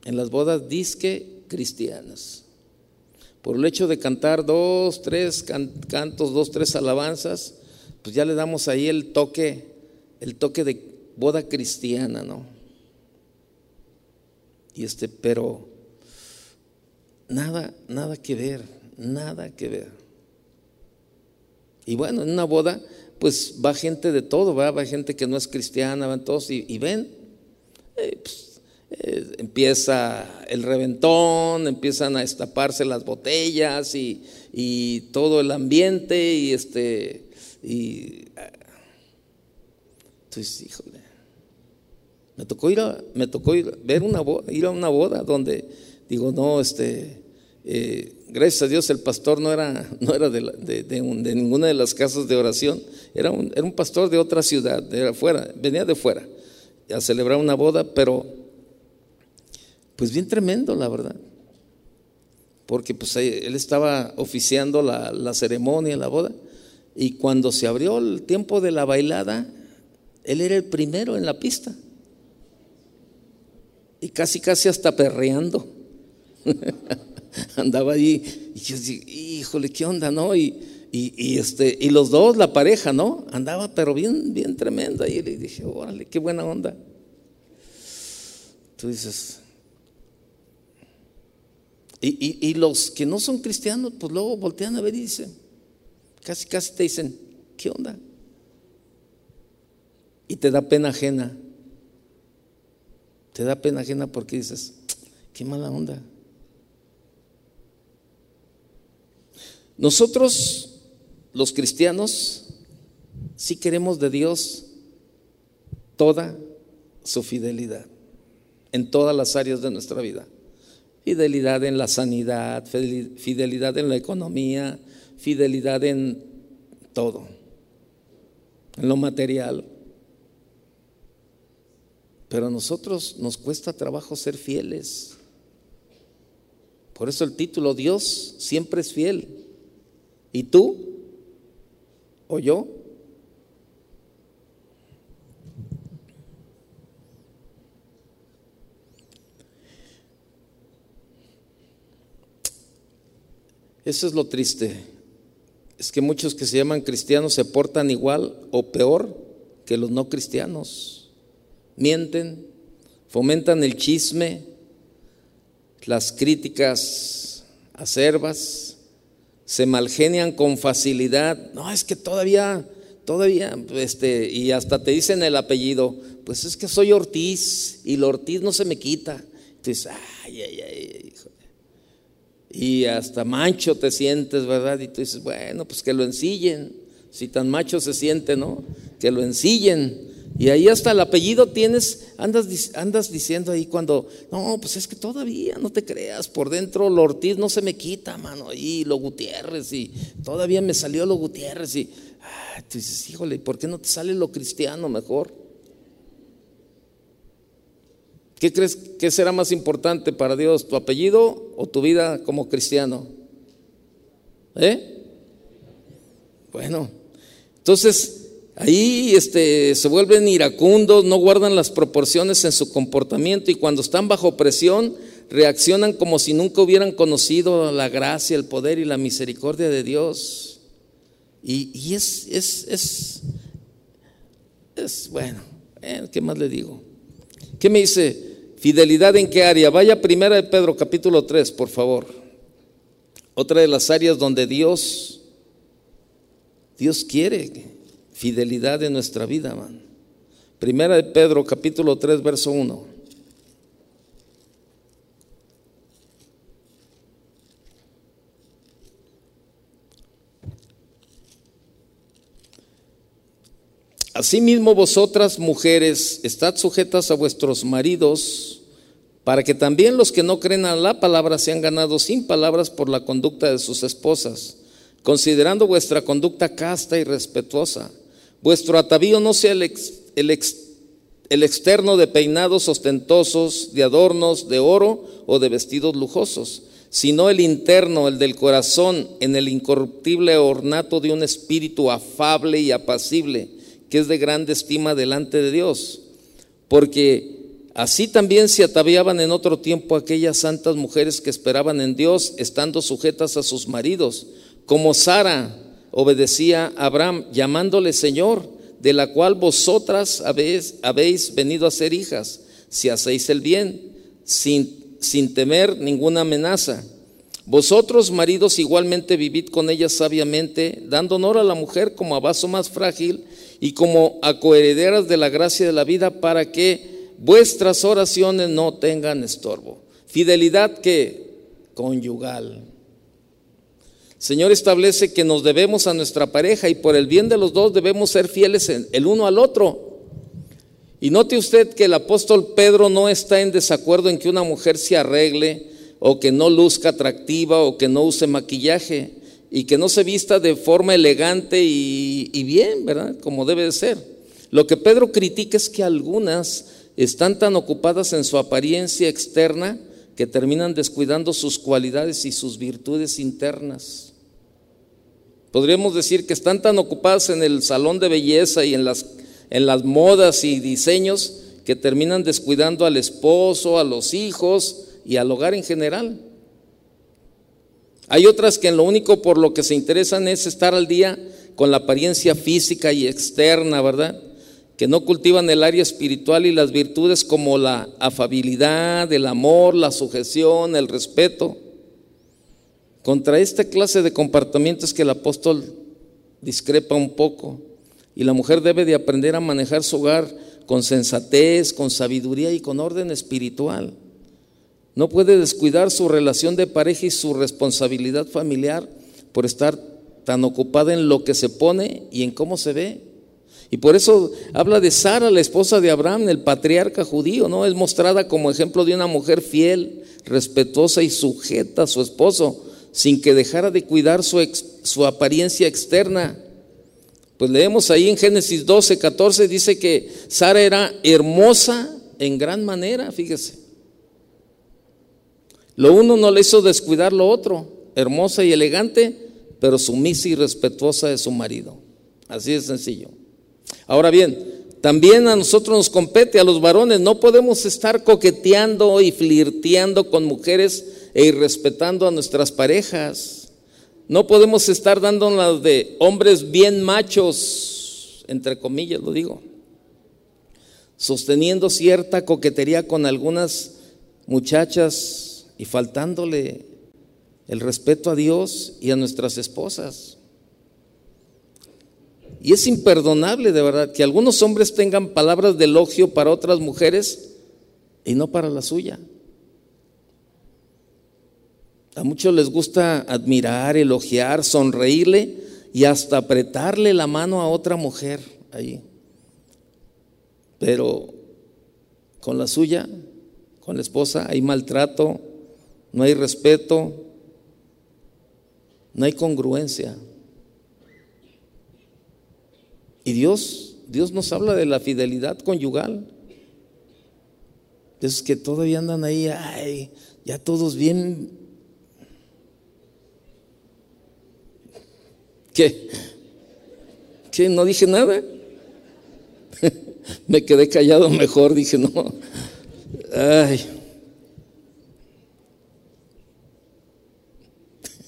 Speaker 1: En las bodas disque cristianas por el hecho de cantar dos, tres cantos, dos, tres alabanzas, pues ya le damos ahí el toque, el toque de boda cristiana, ¿no? Y este, pero nada, nada que ver, nada que ver. Y bueno, en una boda, pues va gente de todo, va, va gente que no es cristiana, van todos y, ven, eh, pues, eh, empieza el reventón, empiezan a estaparse las botellas y, todo el ambiente y este y entonces, híjole. Me tocó ir a, me tocó ir, ver una boda, ir a una boda donde digo, no, este, eh, gracias a Dios el pastor no era, no era de, de, ninguna de las casas de oración, era un, era un pastor de otra ciudad, de afuera, venía de fuera a celebrar una boda, pero pues bien tremendo, la verdad. Porque pues él estaba oficiando la, la ceremonia, la boda, y cuando se abrió el tiempo de la bailada, él era el primero en la pista. Y casi, casi hasta perreando. Andaba allí y yo dije, híjole, ¿qué onda, no? Y, este, y los dos, la pareja, ¿no? Andaba, pero bien, bien tremenda. Y le dije, órale, qué buena onda. Tú dices, y, y, los que no son cristianos, pues luego voltean a ver y dicen, casi, casi te dicen, ¿qué onda? y te da pena ajena. Te da pena ajena porque dices, qué mala onda. Nosotros, los cristianos, sí queremos de Dios toda su fidelidad en todas las áreas de nuestra vida. Fidelidad en la sanidad, fidelidad en la economía, fidelidad en todo, en lo material. Pero a nosotros nos cuesta trabajo ser fieles. Por eso el título, Dios siempre es fiel. ¿Y tú? ¿O yo? Eso es lo triste. Es que muchos que se llaman cristianos se portan igual o peor que los no cristianos mienten, fomentan el chisme, las críticas acervas, se malgenian con facilidad. No, es que todavía, todavía, este, y hasta te dicen el apellido, pues es que soy Ortiz y el Ortiz no se me quita. Entonces, ay, ay, ay, Y hasta mancho te sientes, ¿verdad? Y tú dices, bueno, pues que lo ensillen. Si tan macho se siente, ¿no? Que lo ensillen. Y ahí hasta el apellido tienes, andas, andas diciendo ahí cuando, no, pues es que todavía no te creas, por dentro lo Ortiz no se me quita, mano, ahí lo Gutiérrez, y todavía me salió lo Gutiérrez, y ah, tú dices, híjole, ¿por qué no te sale lo cristiano mejor? ¿Qué crees que será más importante para Dios, tu apellido o tu vida como cristiano? ¿Eh? Bueno, entonces Ahí este, se vuelven iracundos, no guardan las proporciones en su comportamiento y cuando están bajo presión reaccionan como si nunca hubieran conocido la gracia, el poder y la misericordia de Dios. Y, es, es, es, es, bueno, eh, ¿qué más le digo? ¿Qué me dice? Fidelidad en qué área? Vaya primera de Pedro capítulo 3, por favor. Otra de las áreas donde Dios, Dios quiere fidelidad en nuestra vida, man. Primera de Pedro, capítulo 3, verso 1. Asimismo vosotras mujeres, estad sujetas a vuestros maridos, para que también los que no creen a la palabra sean ganados sin palabras por la conducta de sus esposas, considerando vuestra conducta casta y respetuosa Vuestro atavío no sea el, el, externo de peinados ostentosos, de adornos de oro o de vestidos lujosos, sino el interno, el del corazón, en el incorruptible ornato de un espíritu afable y apacible, que es de grande estima delante de Dios. Porque así también se ataviaban en otro tiempo aquellas santas mujeres que esperaban en Dios, estando sujetas a sus maridos, como Sara obedecía a Abraham, llamándole Señor, de la cual vosotras habéis, habéis venido a ser hijas, si hacéis el bien, sin, sin temer ninguna amenaza. Vosotros, maridos, igualmente vivid con ella sabiamente, dando honor a la mujer como a vaso más frágil y como a coherederas de la gracia de la vida, para que vuestras oraciones no tengan estorbo. Fidelidad que conyugal. Señor establece que nos debemos a nuestra pareja y por el bien de los dos debemos ser fieles el uno al otro. Y note usted que el apóstol Pedro no está en desacuerdo en que una mujer se arregle o que no luzca atractiva o que no use maquillaje y que no se vista de forma elegante y, bien, ¿verdad? Como debe de ser. Lo que Pedro critica es que algunas están tan ocupadas en su apariencia externa que terminan descuidando sus cualidades y sus virtudes internas. Podríamos decir que están tan ocupadas en el salón de belleza y en las en las modas y diseños que terminan descuidando al esposo, a los hijos y al hogar en general. Hay otras que en lo único por lo que se interesan es estar al día con la apariencia física y externa, ¿verdad? Que no cultivan el área espiritual y las virtudes como la afabilidad, el amor, la sujeción, el respeto. Contra esta clase de comportamientos que el apóstol discrepa un poco. Y la mujer debe de aprender a manejar su hogar con sensatez, con sabiduría y con orden espiritual. No puede descuidar su relación de pareja y su responsabilidad familiar por estar tan ocupada en lo que se pone y en cómo se ve. Y por eso habla de Sara, la esposa de Abraham, el patriarca judío, ¿no? Es mostrada como ejemplo de una mujer fiel, respetuosa y sujeta a su esposo, sin que dejara de cuidar su, su apariencia externa. Pues leemos ahí en Génesis 12, 14, dice que Sara era hermosa en gran manera, fíjese. Lo uno no le hizo descuidar lo otro, hermosa y elegante, pero sumisa y respetuosa de su marido. Así de sencillo. Ahora bien, también a nosotros nos compete, a los varones, no podemos estar coqueteando y flirteando con mujeres e irrespetando a nuestras parejas. No podemos estar dándonos de hombres bien machos, entre comillas lo digo, sosteniendo cierta coquetería con algunas muchachas y faltándole el respeto a Dios y a nuestras esposas. Y es imperdonable de verdad que algunos hombres tengan palabras de elogio para otras mujeres y no para la suya. A muchos les gusta admirar, elogiar, sonreírle y hasta apretarle la mano a otra mujer ahí. Pero con la suya, con la esposa, hay maltrato, no hay respeto, no hay congruencia. Y Dios, Dios nos habla de la fidelidad conyugal. Es que todavía andan ahí, ay, ya todos bien ¿Qué? ¿Qué? ¿No dije nada? Me quedé callado mejor, dije, no. Ay.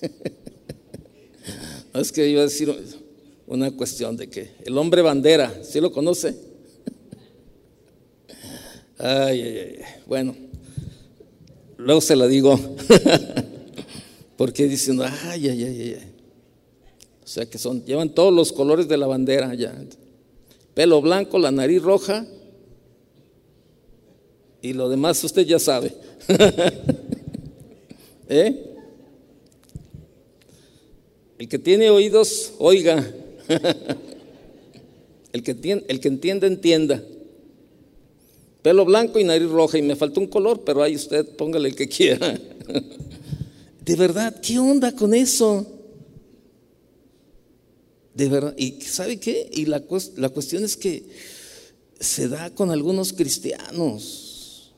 Speaker 1: es que iba a decir una cuestión de que el hombre bandera, ¿sí lo conoce? Ay, ay, ay. Bueno, luego se la digo. Porque diciendo, ay, ay, ay, ay. O sea que son, llevan todos los colores de la bandera ya. Pelo blanco, la nariz roja y lo demás usted ya sabe. ¿Eh? El que tiene oídos, oiga. el, que tiene, el que entiende, entienda. Pelo blanco y nariz roja. Y me faltó un color, pero ahí usted póngale el que quiera. De verdad, ¿qué onda con eso? De verdad, ¿y sabe qué? Y la, la cuestión es que se da con algunos cristianos.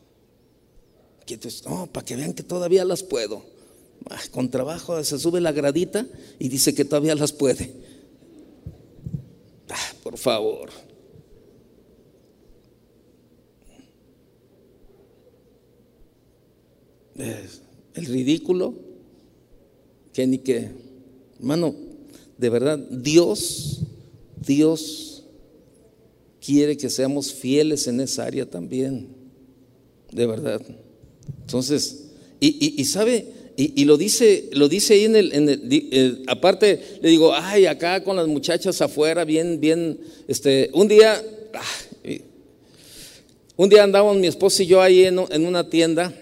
Speaker 1: Que no, para que vean que todavía las puedo. Ah, con trabajo se sube la gradita y dice que todavía las puede. Ah, por favor. El ridículo, que ni que, hermano, de verdad, Dios, Dios quiere que seamos fieles en esa área también, de verdad. Entonces, y, sabe, y, lo dice, lo dice ahí en el, en el, aparte le digo, ay, acá con las muchachas afuera, bien, bien, este, un día, ah, Un día andábamos mi esposo y yo ahí en, en una tienda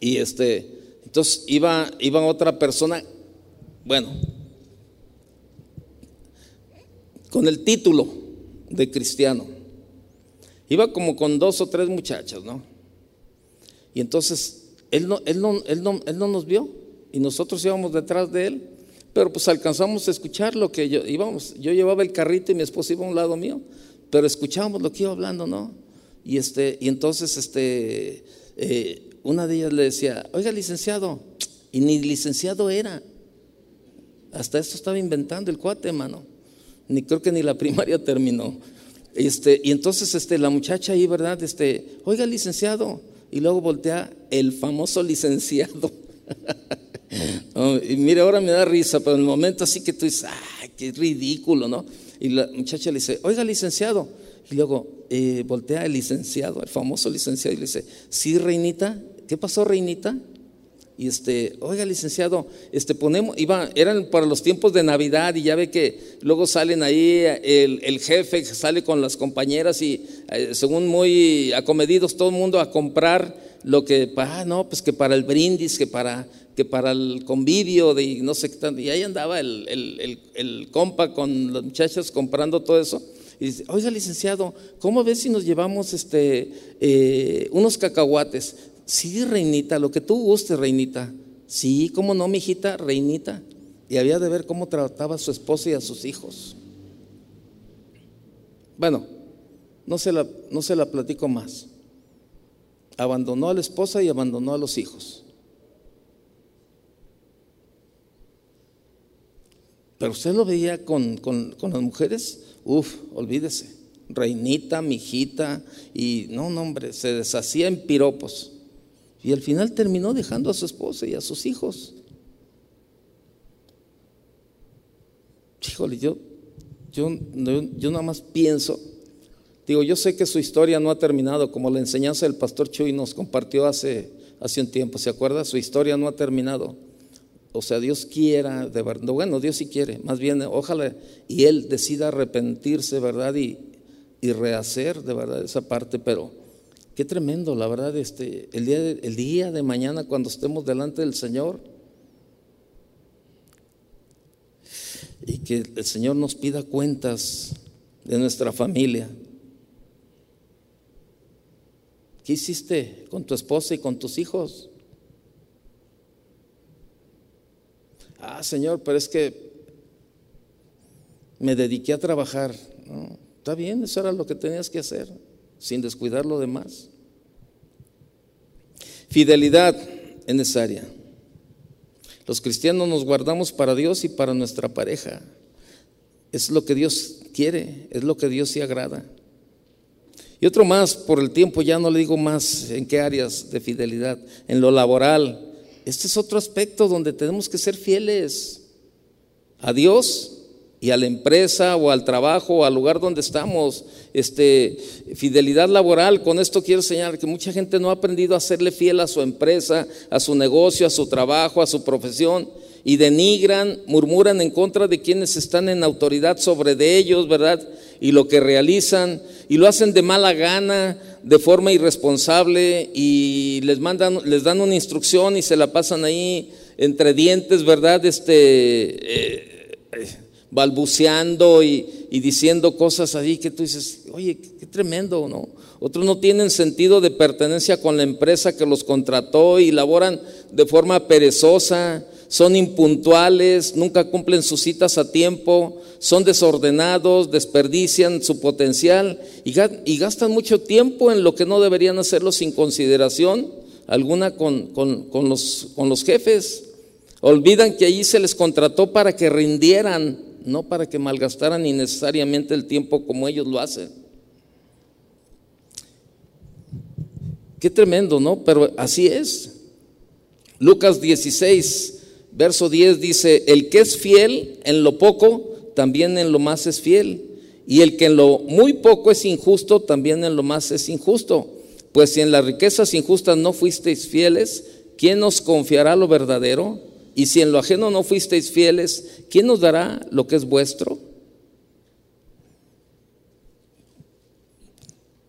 Speaker 1: y este, entonces iba, iba otra persona, bueno, con el título de cristiano. Iba como con dos o tres muchachas, ¿no? Y entonces él no, él no, él no, él no nos vio y nosotros íbamos detrás de él, pero pues alcanzamos a escuchar lo que yo íbamos. Yo llevaba el carrito y mi esposa iba a un lado mío, pero escuchábamos lo que iba hablando, ¿no? Y, este, y entonces este, eh, una de ellas le decía, oiga, licenciado, y ni licenciado era. Hasta esto estaba inventando el cuate, mano. Ni creo que ni la primaria terminó. Este, y entonces este, la muchacha ahí, ¿verdad? Este, oiga, licenciado. Y luego voltea el famoso licenciado. y mire, ahora me da risa, pero en el momento así que tú dices, ay, qué ridículo, ¿no? Y la muchacha le dice, oiga, licenciado. Y luego eh, voltea el licenciado, el famoso licenciado, y le dice, sí, reinita, ¿qué pasó, reinita? Y este, oiga, licenciado, este ponemos, iba, eran para los tiempos de Navidad y ya ve que luego salen ahí, el, el jefe sale con las compañeras y eh, según muy acomedidos todo el mundo a comprar lo que, ah, no, pues que para el brindis, que para, que para el convivio de no sé qué tanto. Y ahí andaba el, el, el compa con las muchachas comprando todo eso. Y dice, oiga, licenciado, ¿cómo ves si nos llevamos este, eh, unos cacahuates? Sí, reinita, lo que tú gustes, reinita. Sí, ¿cómo no, mijita, reinita? Y había de ver cómo trataba a su esposa y a sus hijos. Bueno, no se la, no se la platico más. Abandonó a la esposa y abandonó a los hijos. Pero usted lo veía con, con, con las mujeres, uf, olvídese, reinita, mijita, y no, no, hombre, se deshacía en piropos. Y al final terminó dejando a su esposa y a sus hijos. Híjole, yo, yo, yo nada más pienso, digo, yo sé que su historia no ha terminado, como la enseñanza del pastor Chuy nos compartió hace, hace un tiempo, ¿se acuerda? Su historia no ha terminado. O sea, Dios quiera, de verdad, bueno, Dios sí quiere, más bien, ojalá y Él decida arrepentirse, ¿verdad? Y, y rehacer, de verdad, esa parte, pero Qué tremendo, la verdad, este, el, día de, el día de mañana cuando estemos delante del Señor y que el Señor nos pida cuentas de nuestra familia. ¿Qué hiciste con tu esposa y con tus hijos? Ah, Señor, pero es que me dediqué a trabajar. está bien, eso era lo que tenías que hacer, sin descuidar lo demás. Fidelidad es necesaria. Los cristianos nos guardamos para Dios y para nuestra pareja. Es lo que Dios quiere, es lo que Dios se agrada. Y otro más, por el tiempo ya no le digo más en qué áreas de fidelidad, en lo laboral. Este es otro aspecto donde tenemos que ser fieles a Dios y a la empresa o al trabajo o al lugar donde estamos. Este, fidelidad laboral, con esto quiero señalar que mucha gente no ha aprendido a serle fiel a su empresa, a su negocio, a su trabajo, a su profesión y denigran, murmuran en contra de quienes están en autoridad sobre de ellos, ¿verdad? Y lo que realizan y lo hacen de mala gana, de forma irresponsable y les mandan les dan una instrucción y se la pasan ahí entre dientes, ¿verdad? Este eh, eh, balbuceando y, diciendo cosas ahí que tú dices, oye, qué, tremendo, ¿no? Otros no tienen sentido de pertenencia con la empresa que los contrató y laboran de forma perezosa, son impuntuales, nunca cumplen sus citas a tiempo, son desordenados, desperdician su potencial y, gastan mucho tiempo en lo que no deberían hacerlo sin consideración alguna con los jefes. Olvidan que allí se les contrató para que rindieran no para que malgastaran innecesariamente el tiempo como ellos lo hacen. Qué tremendo, ¿no? Pero así es. Lucas 16, verso 10 dice, el que es fiel en lo poco, también en lo más es fiel. Y el que en lo muy poco es injusto, también en lo más es injusto. Pues si en las riquezas injustas no fuisteis fieles, ¿quién os confiará lo verdadero? Y si en lo ajeno no fuisteis fieles, ¿quién nos dará lo que es vuestro?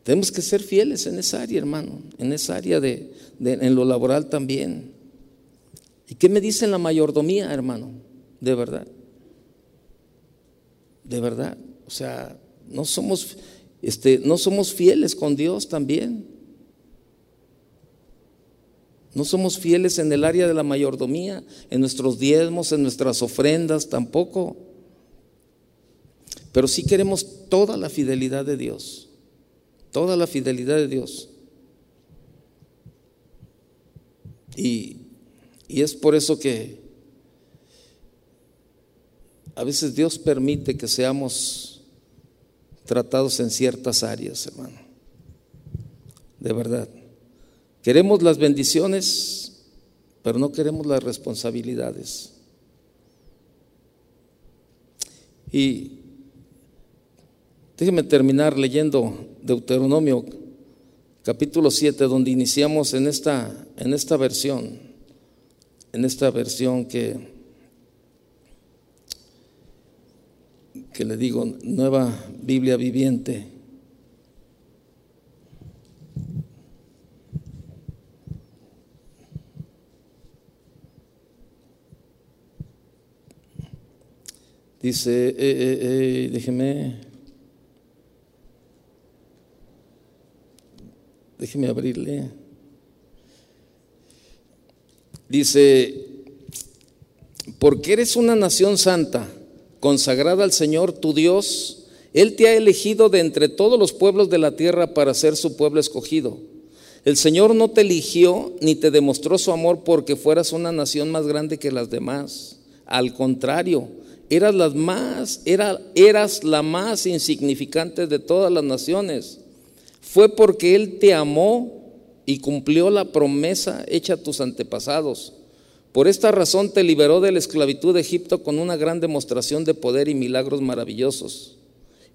Speaker 1: Tenemos que ser fieles en esa área, hermano, en esa área de, en lo laboral también. ¿Y qué me dice la mayordomía, hermano? De verdad. De verdad. O sea, no somos, este, no somos fieles con Dios también. No somos fieles en el área de la mayordomía, en nuestros diezmos, en nuestras ofrendas tampoco. Pero sí queremos toda la fidelidad de Dios. Toda la fidelidad de Dios. Y, y es por eso que a veces Dios permite que seamos tratados en ciertas áreas, hermano. De verdad. Queremos las bendiciones, pero no queremos las responsabilidades. Y déjeme terminar leyendo Deuteronomio capítulo 7, donde iniciamos en esta, en esta versión, en esta versión que, que le digo, nueva Biblia viviente. Dice, eh, eh, eh, déjeme, déjeme abrirle. Dice, porque eres una nación santa, consagrada al Señor tu Dios, Él te ha elegido de entre todos los pueblos de la tierra para ser su pueblo escogido. El Señor no te eligió ni te demostró su amor porque fueras una nación más grande que las demás. Al contrario, eras, las más, eras la más insignificante de todas las naciones. Fue porque Él te amó y cumplió la promesa hecha a tus antepasados. Por esta razón te liberó de la esclavitud de Egipto con una gran demostración de poder y milagros maravillosos.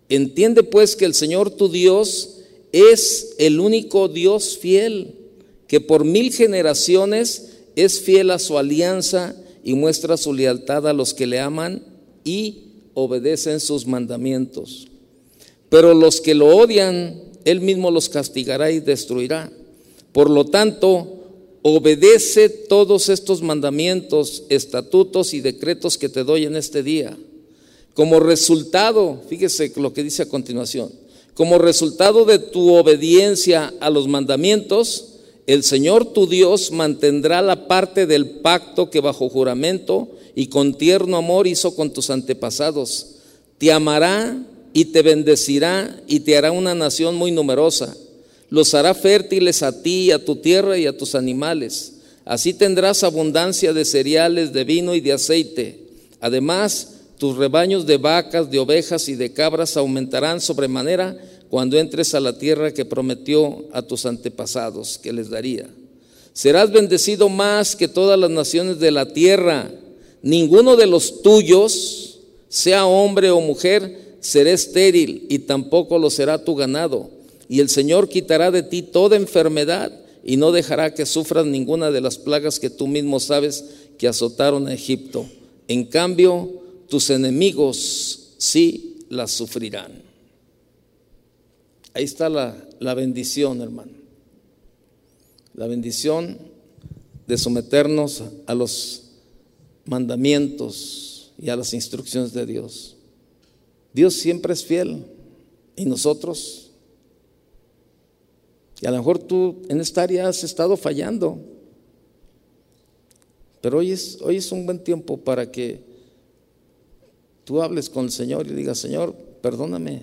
Speaker 1: Entiende pues que el Señor tu Dios es el único Dios fiel, que por mil generaciones es fiel a su alianza y muestra su lealtad a los que le aman y obedecen sus mandamientos. Pero los que lo odian, Él mismo los castigará y destruirá. Por lo tanto, obedece todos estos mandamientos, estatutos y decretos que te doy en este día. Como resultado, fíjese lo que dice a continuación, como resultado de tu obediencia a los mandamientos, el Señor tu Dios mantendrá la parte del pacto que bajo juramento y con tierno amor hizo con tus antepasados. Te amará y te bendecirá y te hará una nación muy numerosa. Los hará fértiles a ti, a tu tierra y a tus animales. Así tendrás abundancia de cereales, de vino y de aceite. Además, tus rebaños de vacas, de ovejas y de cabras aumentarán sobremanera cuando entres a la tierra que prometió a tus antepasados que les daría. Serás bendecido más que todas las naciones de la tierra ninguno de los tuyos, sea hombre o mujer, será estéril y tampoco lo será tu ganado. Y el Señor quitará de ti toda enfermedad y no dejará que sufras ninguna de las plagas que tú mismo sabes que azotaron a Egipto. En cambio, tus enemigos sí las sufrirán. Ahí está la, la bendición, hermano. La bendición de someternos a los mandamientos y a las instrucciones de Dios. Dios siempre es fiel y nosotros, y a lo mejor tú en esta área has estado fallando, pero hoy es, hoy es un buen tiempo para que tú hables con el Señor y digas, Señor, perdóname.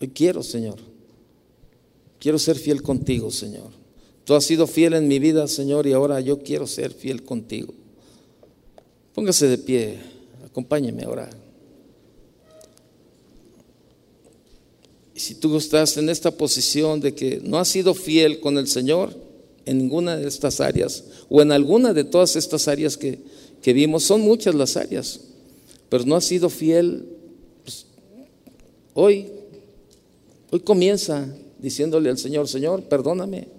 Speaker 1: Hoy quiero, Señor. Quiero ser fiel contigo, Señor. Tú has sido fiel en mi vida, Señor, y ahora yo quiero ser fiel contigo. Póngase de pie, acompáñeme ahora. Y si tú estás en esta posición de que no has sido fiel con el Señor en ninguna de estas áreas, o en alguna de todas estas áreas que, que vimos, son muchas las áreas, pero no has sido fiel, pues, hoy, hoy comienza diciéndole al Señor, Señor, perdóname.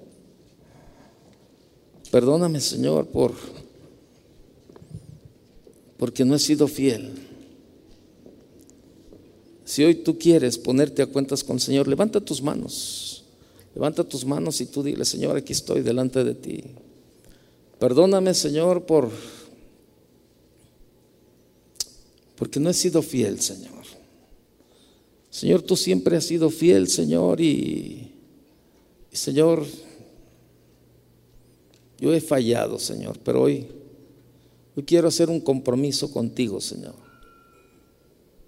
Speaker 1: Perdóname, Señor, por porque no he sido fiel. Si hoy tú quieres ponerte a cuentas con el Señor, levanta tus manos. Levanta tus manos y tú dile, Señor, aquí estoy delante de ti. Perdóname, Señor, por porque no he sido fiel, Señor. Señor, tú siempre has sido fiel, Señor, y, y Señor, yo he fallado, Señor, pero hoy, hoy quiero hacer un compromiso contigo, Señor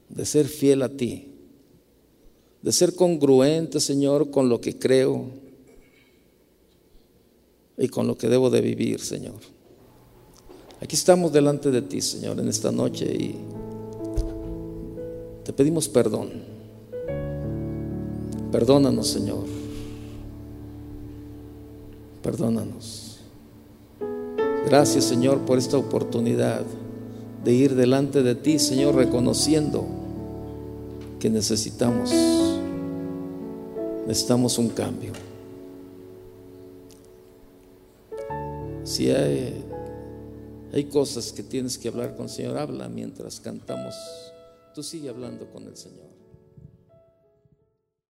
Speaker 1: de ser fiel a ti, de ser congruente, Señor, con lo que creo y con lo que debo de vivir, Señor. Aquí estamos delante de ti, Señor, en esta noche y te pedimos perdón. Perdónanos, Señor. Perdónanos. Gracias, Señor, por esta oportunidad de ir delante de ti, Señor, reconociendo que necesitamos, necesitamos un cambio. Si hay, hay cosas que tienes que hablar con el Señor, habla mientras cantamos. Tú sigue hablando con el Señor.